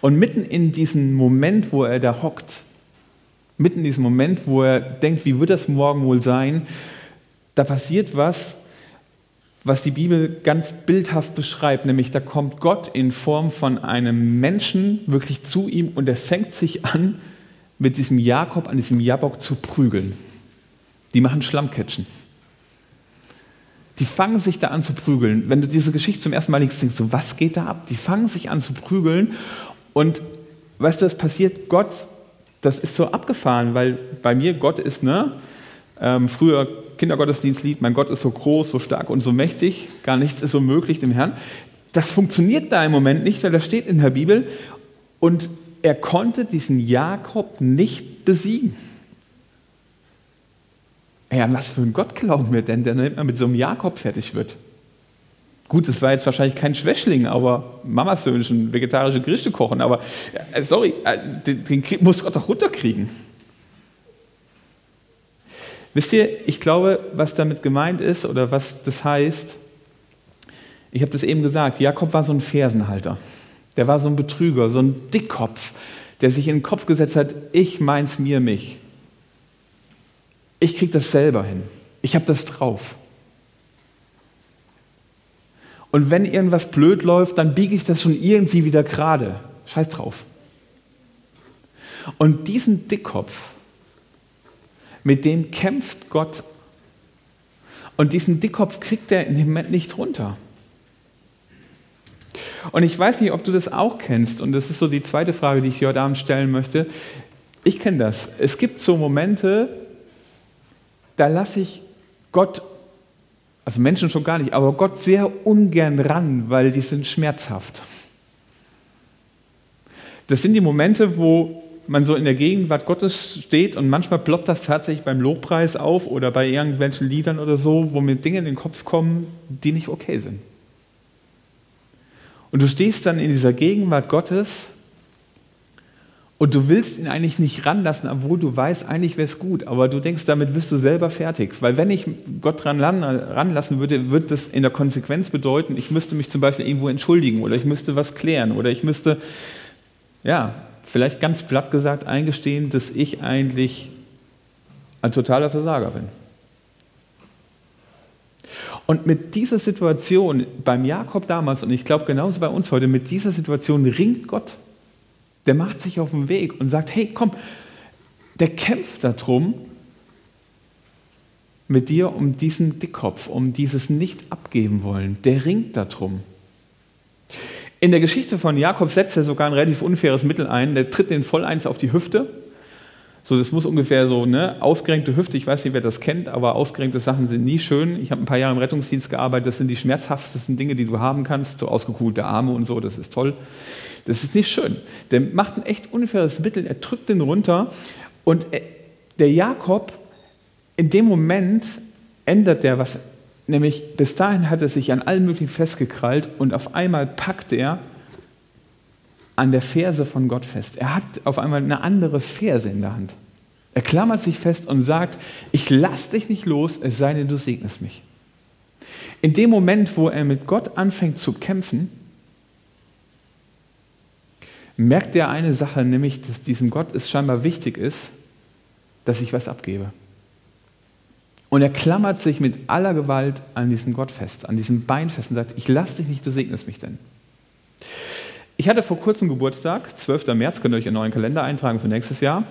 Und mitten in diesem Moment, wo er da hockt, mitten in diesem Moment, wo er denkt, wie wird das morgen wohl sein, da passiert was, was die Bibel ganz bildhaft beschreibt, nämlich da kommt Gott in Form von einem Menschen wirklich zu ihm und er fängt sich an, mit diesem Jakob, an diesem Jabok zu prügeln. Die machen Schlammcatchen. Die fangen sich da an zu prügeln. Wenn du diese Geschichte zum ersten Mal liest, denkst du, was geht da ab? Die fangen sich an zu prügeln und weißt du, was passiert? Gott, das ist so abgefahren, weil bei mir Gott ist, ne? Ähm, früher Kindergottesdienstlied, mein Gott ist so groß, so stark und so mächtig, gar nichts ist so möglich dem Herrn. Das funktioniert da im Moment nicht, weil das steht in der Bibel. Und er konnte diesen Jakob nicht besiegen. Ja, an was für einen Gott glauben wir denn, der mit so einem Jakob fertig wird? Gut, das war jetzt wahrscheinlich kein Schwächling, aber Mamas Söhnchen, vegetarische Gerichte kochen, aber äh, sorry, äh, den, den muss Gott doch runterkriegen. Wisst ihr, ich glaube, was damit gemeint ist oder was das heißt, ich habe das eben gesagt, Jakob war so ein Fersenhalter. Der war so ein Betrüger, so ein Dickkopf, der sich in den Kopf gesetzt hat, ich meins mir mich. Ich kriege das selber hin. Ich habe das drauf. Und wenn irgendwas blöd läuft, dann biege ich das schon irgendwie wieder gerade. Scheiß drauf. Und diesen Dickkopf, mit dem kämpft Gott. Und diesen Dickkopf kriegt er in dem Moment nicht runter. Und ich weiß nicht, ob du das auch kennst. Und das ist so die zweite Frage, die ich hier heute Abend stellen möchte. Ich kenne das. Es gibt so Momente, da lasse ich Gott, also Menschen schon gar nicht, aber Gott sehr ungern ran, weil die sind schmerzhaft. Das sind die Momente, wo man so in der Gegenwart Gottes steht und manchmal ploppt das tatsächlich beim Lobpreis auf oder bei irgendwelchen Liedern oder so, wo mir Dinge in den Kopf kommen, die nicht okay sind. Und du stehst dann in dieser Gegenwart Gottes und du willst ihn eigentlich nicht ranlassen, obwohl du weißt, eigentlich wäre es gut, aber du denkst, damit wirst du selber fertig. Weil wenn ich Gott dran ranlassen würde, würde das in der Konsequenz bedeuten, ich müsste mich zum Beispiel irgendwo entschuldigen oder ich müsste was klären oder ich müsste, ja, vielleicht ganz platt gesagt eingestehen, dass ich eigentlich ein totaler Versager bin. Und mit dieser Situation beim Jakob damals und ich glaube genauso bei uns heute, mit dieser Situation ringt Gott der macht sich auf den Weg und sagt, hey, komm, der kämpft darum mit dir um diesen Dickkopf, um dieses Nicht-Abgeben wollen. Der ringt darum. In der Geschichte von Jakob setzt er sogar ein relativ unfaires Mittel ein. Der tritt den voll eins auf die Hüfte. So, das muss ungefähr so eine ausgerenkte Hüfte. Ich weiß nicht, wer das kennt, aber ausgerenkte Sachen sind nie schön. Ich habe ein paar Jahre im Rettungsdienst gearbeitet. Das sind die schmerzhaftesten Dinge, die du haben kannst. So ausgekugelte Arme und so, das ist toll. Das ist nicht schön. Der macht ein echt unfaires Mittel, er drückt den runter und der Jakob, in dem Moment ändert der was, nämlich bis dahin hat er sich an allen möglichen festgekrallt und auf einmal packt er an der Ferse von Gott fest. Er hat auf einmal eine andere Ferse in der Hand. Er klammert sich fest und sagt, ich lass dich nicht los, es sei denn, du segnest mich. In dem Moment, wo er mit Gott anfängt zu kämpfen, merkt er eine Sache, nämlich, dass diesem Gott es scheinbar wichtig ist, dass ich was abgebe. Und er klammert sich mit aller Gewalt an diesem Gott fest, an diesem Bein fest und sagt, ich lass dich nicht, du segnest mich denn. Ich hatte vor kurzem Geburtstag, 12. März, könnt ihr euch in neuen Kalender eintragen für nächstes Jahr.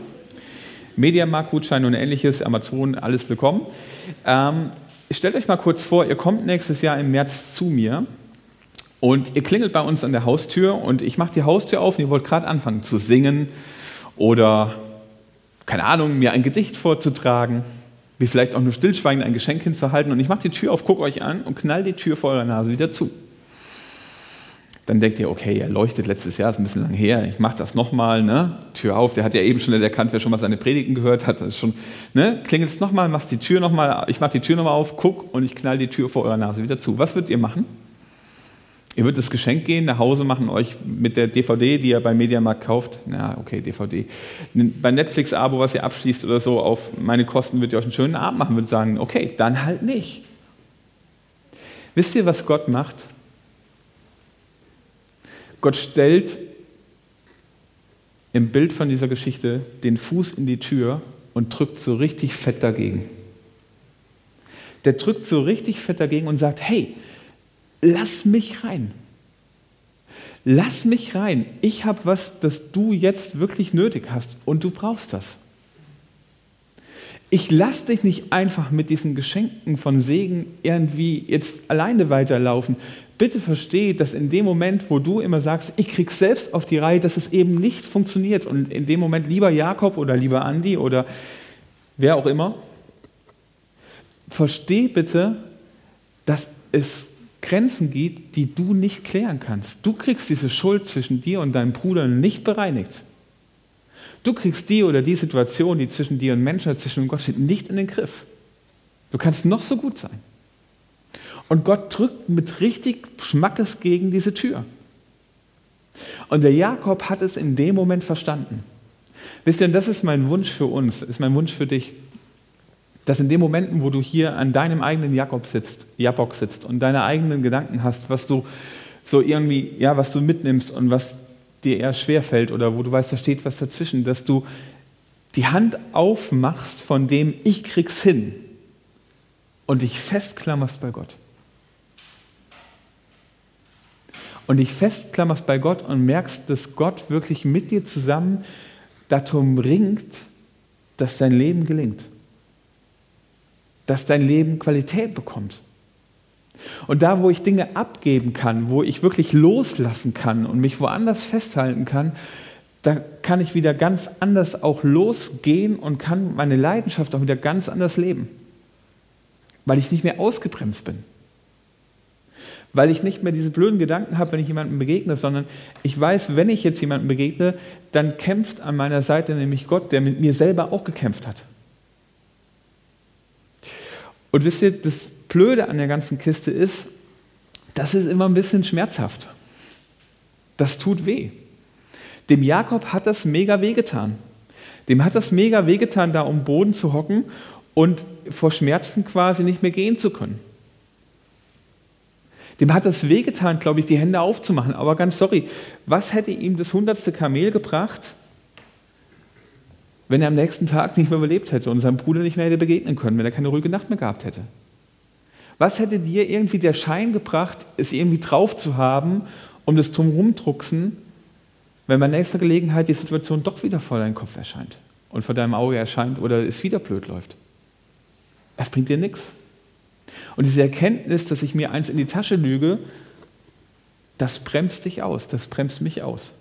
Mediamarkt-Gutschein und ähnliches, Amazon, alles willkommen. Ähm, stellt euch mal kurz vor, ihr kommt nächstes Jahr im März zu mir und ihr klingelt bei uns an der Haustür und ich mache die Haustür auf und ihr wollt gerade anfangen zu singen oder, keine Ahnung, mir ein Gedicht vorzutragen, wie vielleicht auch nur stillschweigend ein Geschenk hinzuhalten und ich mache die Tür auf, gucke euch an und knall die Tür vor eurer Nase wieder zu. Dann denkt ihr, okay, er leuchtet letztes Jahr, ist ein bisschen lang her, ich mache das nochmal, ne? Tür auf, der hat ja eben schon erkannt, wer schon mal seine Predigten gehört hat, das ist schon, ne? klingelt es nochmal, machst die Tür nochmal, ich mache die Tür nochmal auf, guck und ich knall die Tür vor eurer Nase wieder zu. Was würdet ihr machen? Ihr würdet das Geschenk gehen, nach Hause machen, euch mit der DVD, die ihr beim Mediamarkt kauft, na okay, DVD, bei Netflix-Abo, was ihr abschließt oder so, auf meine Kosten würdet ihr euch einen schönen Abend machen, würdet sagen, okay, dann halt nicht. Wisst ihr, was Gott macht? Gott stellt im Bild von dieser Geschichte den Fuß in die Tür und drückt so richtig fett dagegen. Der drückt so richtig fett dagegen und sagt, hey, lass mich rein. Lass mich rein. Ich habe was, das du jetzt wirklich nötig hast und du brauchst das. Ich lass dich nicht einfach mit diesen Geschenken von Segen irgendwie jetzt alleine weiterlaufen. Bitte versteh, dass in dem Moment, wo du immer sagst, ich krieg's selbst auf die Reihe, dass es eben nicht funktioniert und in dem Moment lieber Jakob oder lieber Andi oder wer auch immer, versteh bitte, dass es Grenzen gibt, die du nicht klären kannst. Du kriegst diese Schuld zwischen dir und deinem Bruder nicht bereinigt. Du kriegst die oder die Situation, die zwischen dir und Menschen, zwischen Gott steht, nicht in den Griff. Du kannst noch so gut sein. Und Gott drückt mit richtig Schmackes gegen diese Tür. Und der Jakob hat es in dem Moment verstanden. Wisst ihr, das ist mein Wunsch für uns, ist mein Wunsch für dich dass in den Momenten, wo du hier an deinem eigenen Jakob sitzt, Jabok sitzt und deine eigenen Gedanken hast, was du so irgendwie, ja, was du mitnimmst und was dir eher schwer fällt oder wo du weißt, da steht was dazwischen, dass du die Hand aufmachst von dem ich krieg's hin und dich festklammerst bei Gott. Und dich festklammerst bei Gott und merkst, dass Gott wirklich mit dir zusammen darum ringt, dass dein Leben gelingt dass dein Leben Qualität bekommt. Und da, wo ich Dinge abgeben kann, wo ich wirklich loslassen kann und mich woanders festhalten kann, da kann ich wieder ganz anders auch losgehen und kann meine Leidenschaft auch wieder ganz anders leben. Weil ich nicht mehr ausgebremst bin. Weil ich nicht mehr diese blöden Gedanken habe, wenn ich jemandem begegne, sondern ich weiß, wenn ich jetzt jemandem begegne, dann kämpft an meiner Seite nämlich Gott, der mit mir selber auch gekämpft hat. Und wisst ihr, das Blöde an der ganzen Kiste ist, das ist immer ein bisschen schmerzhaft. Das tut weh. Dem Jakob hat das mega wehgetan. Dem hat das mega wehgetan, da um Boden zu hocken und vor Schmerzen quasi nicht mehr gehen zu können. Dem hat das wehgetan, glaube ich, die Hände aufzumachen. Aber ganz sorry, was hätte ihm das hundertste Kamel gebracht, wenn er am nächsten Tag nicht mehr überlebt hätte und seinem Bruder nicht mehr hätte begegnen können, wenn er keine ruhige Nacht mehr gehabt hätte? Was hätte dir irgendwie der Schein gebracht, es irgendwie drauf zu haben, um das Drumherumdrucksen, wenn bei nächster Gelegenheit die Situation doch wieder vor deinem Kopf erscheint und vor deinem Auge erscheint oder es wieder blöd läuft? Das bringt dir nichts. Und diese Erkenntnis, dass ich mir eins in die Tasche lüge, das bremst dich aus, das bremst mich aus.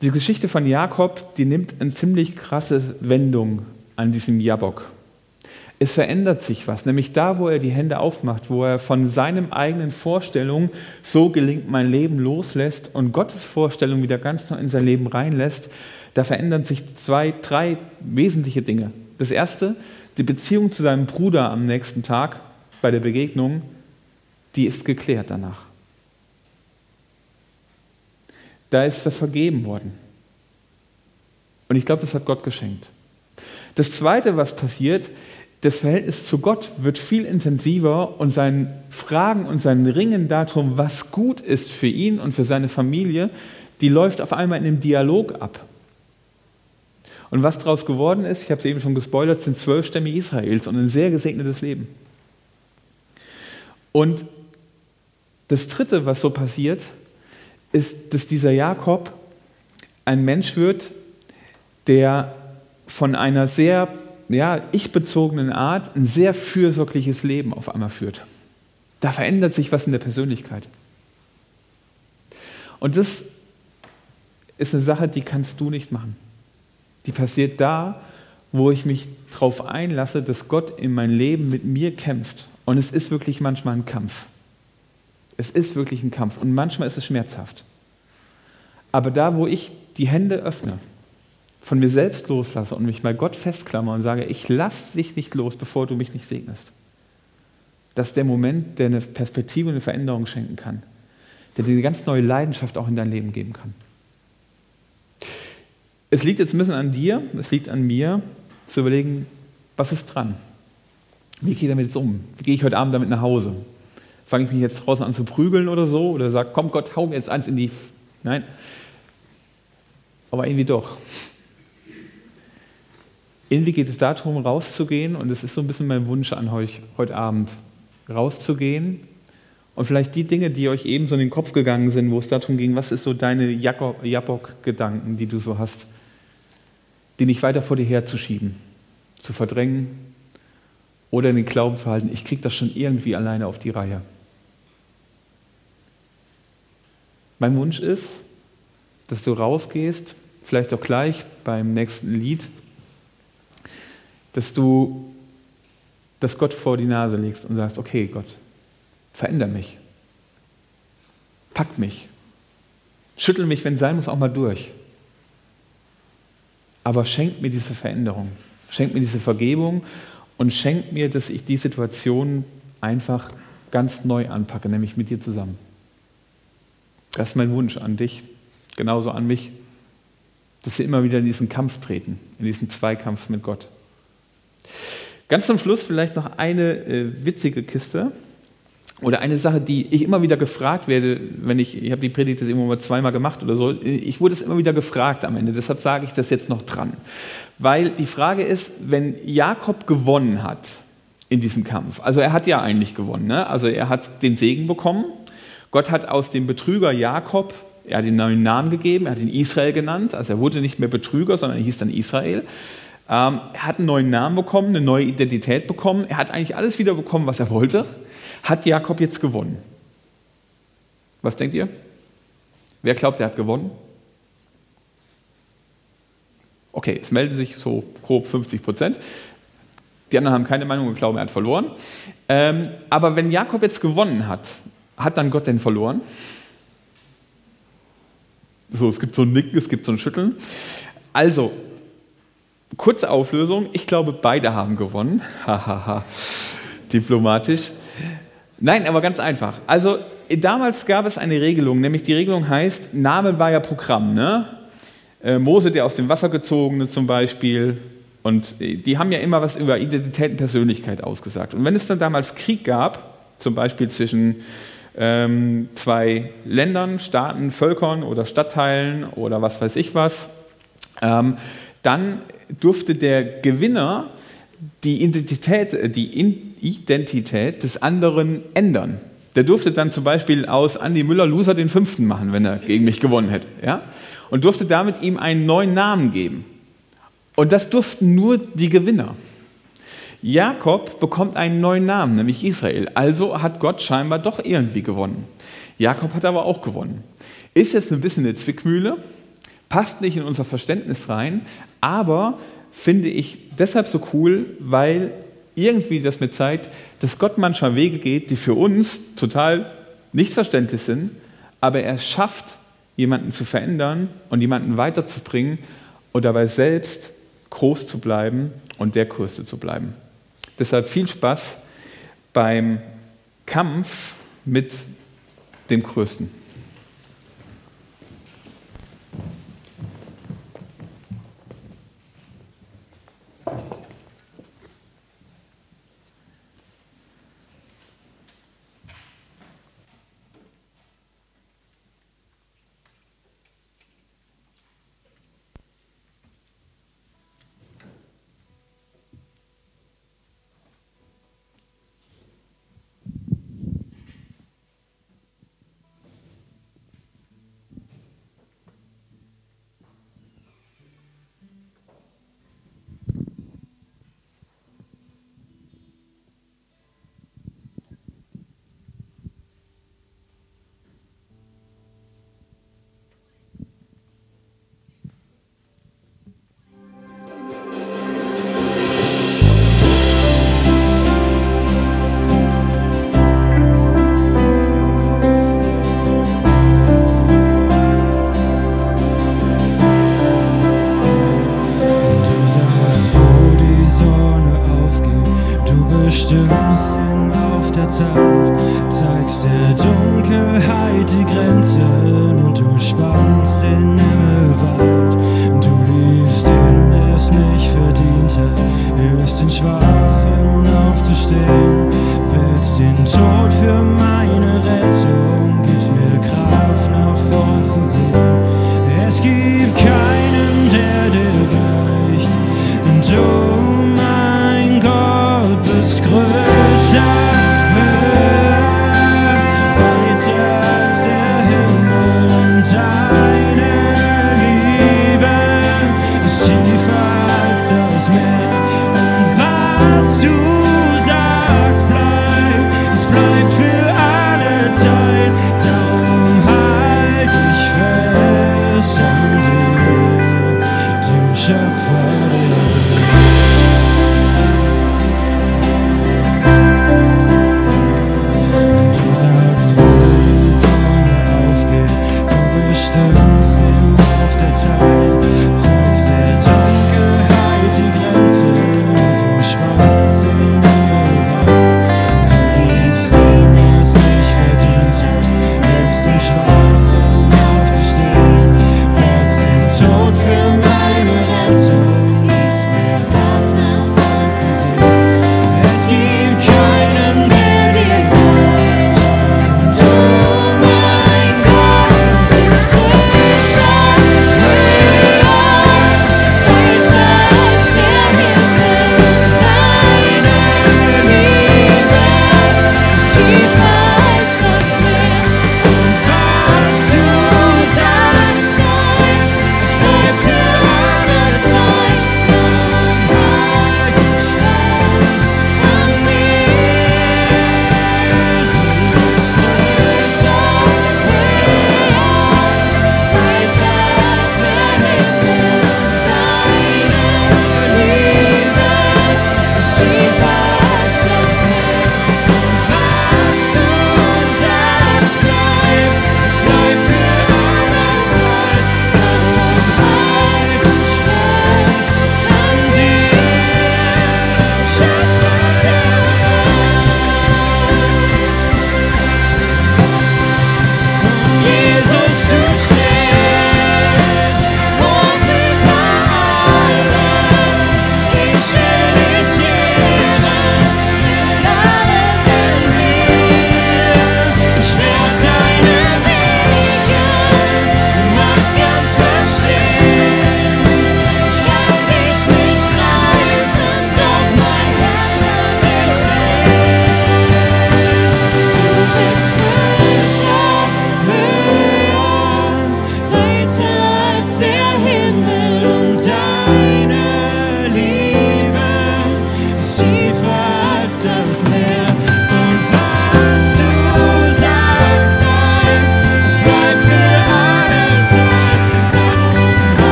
Die Geschichte von Jakob, die nimmt eine ziemlich krasse Wendung an diesem Jabok. Es verändert sich was, nämlich da, wo er die Hände aufmacht, wo er von seinen eigenen Vorstellungen, so gelingt mein Leben, loslässt und Gottes Vorstellung wieder ganz neu in sein Leben reinlässt, da verändern sich zwei, drei wesentliche Dinge. Das erste, die Beziehung zu seinem Bruder am nächsten Tag bei der Begegnung, die ist geklärt danach da ist was vergeben worden. Und ich glaube, das hat Gott geschenkt. Das Zweite, was passiert, das Verhältnis zu Gott wird viel intensiver und sein Fragen und sein Ringen darum, was gut ist für ihn und für seine Familie, die läuft auf einmal in einem Dialog ab. Und was daraus geworden ist, ich habe es eben schon gespoilert, sind zwölf Stämme Israels und ein sehr gesegnetes Leben. Und das Dritte, was so passiert, ist, dass dieser Jakob ein Mensch wird, der von einer sehr ja, ich-bezogenen Art ein sehr fürsorgliches Leben auf einmal führt. Da verändert sich was in der Persönlichkeit. Und das ist eine Sache, die kannst du nicht machen. Die passiert da, wo ich mich darauf einlasse, dass Gott in mein Leben mit mir kämpft. Und es ist wirklich manchmal ein Kampf. Es ist wirklich ein Kampf und manchmal ist es schmerzhaft. Aber da, wo ich die Hände öffne, von mir selbst loslasse und mich bei Gott festklammer und sage, ich lasse dich nicht los, bevor du mich nicht segnest. Das ist der Moment, der eine Perspektive und eine Veränderung schenken kann, der dir eine ganz neue Leidenschaft auch in dein Leben geben kann. Es liegt jetzt ein bisschen an dir, es liegt an mir, zu überlegen, was ist dran? Wie gehe ich damit jetzt um? Wie gehe ich heute Abend damit nach Hause? Fange ich mich jetzt draußen an zu prügeln oder so? Oder sage, komm Gott, hau mir jetzt eins in die... Nein. Aber irgendwie doch. Irgendwie geht es darum, rauszugehen, und es ist so ein bisschen mein Wunsch an euch heute Abend, rauszugehen und vielleicht die Dinge, die euch eben so in den Kopf gegangen sind, wo es darum ging, was ist so deine Jabok-Gedanken, die du so hast, die nicht weiter vor dir herzuschieben, zu verdrängen oder in den Glauben zu halten, ich kriege das schon irgendwie alleine auf die Reihe. Mein Wunsch ist, dass du rausgehst, vielleicht auch gleich beim nächsten Lied, dass du das Gott vor die Nase legst und sagst, okay Gott, veränder mich, pack mich, schüttel mich, wenn sein muss, auch mal durch. Aber schenk mir diese Veränderung, schenk mir diese Vergebung und schenk mir, dass ich die Situation einfach ganz neu anpacke, nämlich mit dir zusammen. Das ist mein Wunsch an dich, genauso an mich, dass wir immer wieder in diesen Kampf treten, in diesen Zweikampf mit Gott. Ganz zum Schluss vielleicht noch eine äh, witzige Kiste oder eine Sache, die ich immer wieder gefragt werde, wenn ich, ich habe die Predigt jetzt immer mal zweimal gemacht oder so, ich wurde es immer wieder gefragt am Ende, deshalb sage ich das jetzt noch dran. Weil die Frage ist, wenn Jakob gewonnen hat in diesem Kampf, also er hat ja eigentlich gewonnen, ne? also er hat den Segen bekommen, Gott hat aus dem Betrüger Jakob, er hat ihm einen neuen Namen gegeben, er hat ihn Israel genannt, also er wurde nicht mehr Betrüger, sondern er hieß dann Israel. Ähm, er hat einen neuen Namen bekommen, eine neue Identität bekommen. Er hat eigentlich alles wieder bekommen, was er wollte. Hat Jakob jetzt gewonnen? Was denkt ihr? Wer glaubt, er hat gewonnen? Okay, es melden sich so grob 50 Prozent. Die anderen haben keine Meinung und glauben, er hat verloren. Ähm, aber wenn Jakob jetzt gewonnen hat, hat dann Gott denn verloren? So, es gibt so ein Nicken, es gibt so ein Schütteln. Also, Kurze Auflösung, ich glaube, beide haben gewonnen. Hahaha, diplomatisch. Nein, aber ganz einfach. Also damals gab es eine Regelung, nämlich die Regelung heißt, Name war ja Programm. Ne? Äh, Mose, der aus dem Wasser gezogene zum Beispiel. Und äh, die haben ja immer was über Identität und Persönlichkeit ausgesagt. Und wenn es dann damals Krieg gab, zum Beispiel zwischen ähm, zwei Ländern, Staaten, Völkern oder Stadtteilen oder was weiß ich was, ähm, dann durfte der Gewinner die Identität, die Identität des anderen ändern. Der durfte dann zum Beispiel aus Andy Müller Loser den fünften machen, wenn er gegen mich gewonnen hätte. Ja? Und durfte damit ihm einen neuen Namen geben. Und das durften nur die Gewinner. Jakob bekommt einen neuen Namen, nämlich Israel. Also hat Gott scheinbar doch irgendwie gewonnen. Jakob hat aber auch gewonnen. Ist jetzt ein bisschen eine Zwickmühle, passt nicht in unser Verständnis rein, aber finde ich deshalb so cool, weil irgendwie das mit zeigt, dass Gott manchmal Wege geht, die für uns total nicht verständlich sind, aber er schafft, jemanden zu verändern und jemanden weiterzubringen und dabei selbst groß zu bleiben und der Größte zu bleiben. Deshalb viel Spaß beim Kampf mit dem Größten.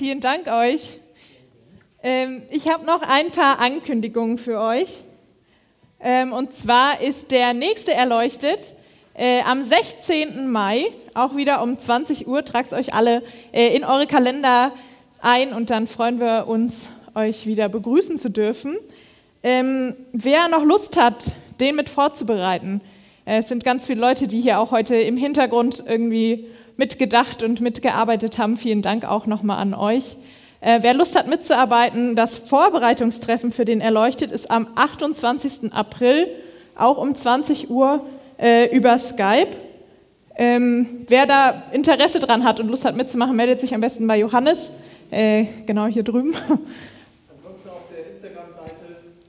Vielen Dank euch. Ähm, ich habe noch ein paar Ankündigungen für euch. Ähm, und zwar ist der nächste erleuchtet äh, am 16. Mai, auch wieder um 20 Uhr. Tragt euch alle äh, in eure Kalender ein und dann freuen wir uns, euch wieder begrüßen zu dürfen. Ähm, wer noch Lust hat, den mit vorzubereiten, äh, es sind ganz viele Leute, die hier auch heute im Hintergrund irgendwie mitgedacht und mitgearbeitet haben. Vielen Dank auch nochmal an euch. Äh, wer Lust hat mitzuarbeiten, das Vorbereitungstreffen für den Erleuchtet ist am 28. April, auch um 20 Uhr äh, über Skype. Ähm, wer da Interesse dran hat und Lust hat mitzumachen, meldet sich am besten bei Johannes, äh, genau hier drüben. Ansonsten auf der Instagram-Seite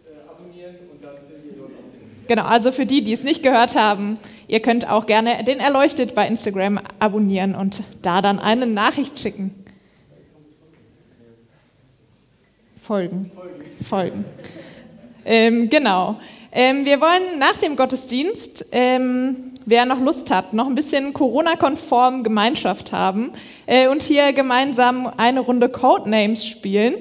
äh, abonnieren und dann findet ihr dort auch den Genau, also für die, die es nicht gehört haben, ihr könnt auch gerne den Erleuchtet bei Instagram abonnieren und da dann eine Nachricht schicken. Folgen. Folgen. Ähm, genau. Ähm, wir wollen nach dem Gottesdienst, ähm, wer noch Lust hat, noch ein bisschen Corona-konform Gemeinschaft haben äh, und hier gemeinsam eine Runde Codenames spielen.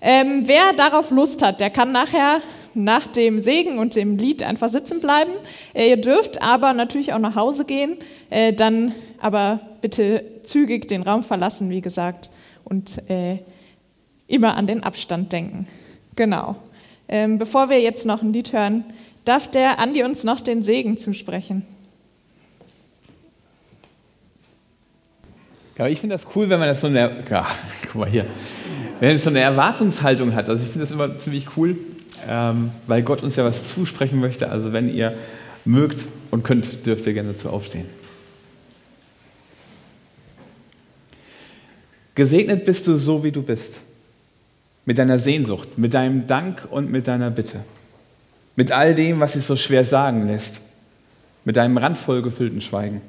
Ähm, wer darauf Lust hat, der kann nachher nach dem Segen und dem Lied einfach sitzen bleiben. Äh, ihr dürft aber natürlich auch nach Hause gehen, äh, dann aber bitte zügig den Raum verlassen, wie gesagt, und äh, immer an den Abstand denken. Genau. Ähm, bevor wir jetzt noch ein Lied hören, darf der Andi uns noch den Segen zusprechen. Aber ich finde das cool, wenn man das so eine, ja, guck mal hier, wenn es so eine Erwartungshaltung hat. Also ich finde das immer ziemlich cool, ähm, weil Gott uns ja was zusprechen möchte. Also wenn ihr mögt und könnt, dürft ihr gerne dazu aufstehen. Gesegnet bist du so, wie du bist. Mit deiner Sehnsucht, mit deinem Dank und mit deiner Bitte. Mit all dem, was sich so schwer sagen lässt. Mit deinem randvoll gefüllten Schweigen.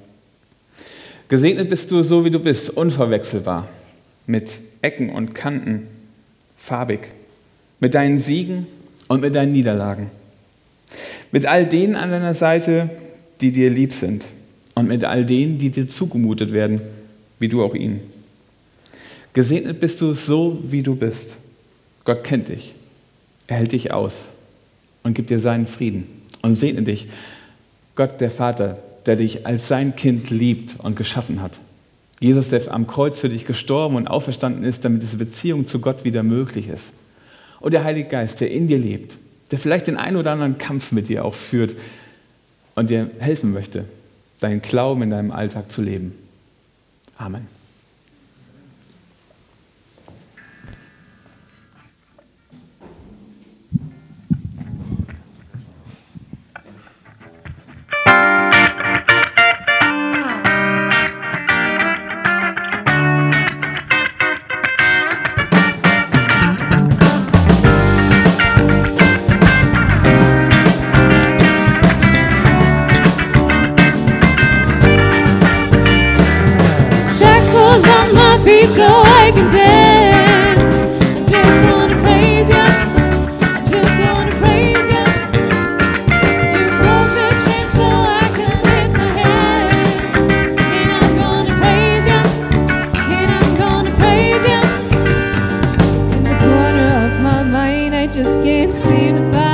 Gesegnet bist du so, wie du bist, unverwechselbar. Mit Ecken und Kanten, farbig. Mit deinen Siegen und mit deinen Niederlagen. Mit all denen an deiner Seite, die dir lieb sind. Und mit all denen, die dir zugemutet werden, wie du auch ihnen. Gesegnet bist du so, wie du bist. Gott kennt dich. Er hält dich aus und gibt dir seinen Frieden und segne dich. Gott, der Vater, der dich als sein Kind liebt und geschaffen hat. Jesus, der am Kreuz für dich gestorben und auferstanden ist, damit diese Beziehung zu Gott wieder möglich ist. Und der Heilige Geist, der in dir lebt, der vielleicht den einen oder anderen Kampf mit dir auch führt und dir helfen möchte, deinen Glauben in deinem Alltag zu leben. Amen. Just wanna praise you, just wanna praise you. You've broken chin, so I can lift my head, and I'm gonna praise You. And I'm gonna praise You. In the corner of my mind, I just can't seem to find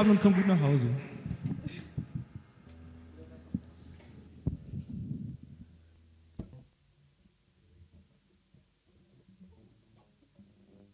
Abend und kommt gut.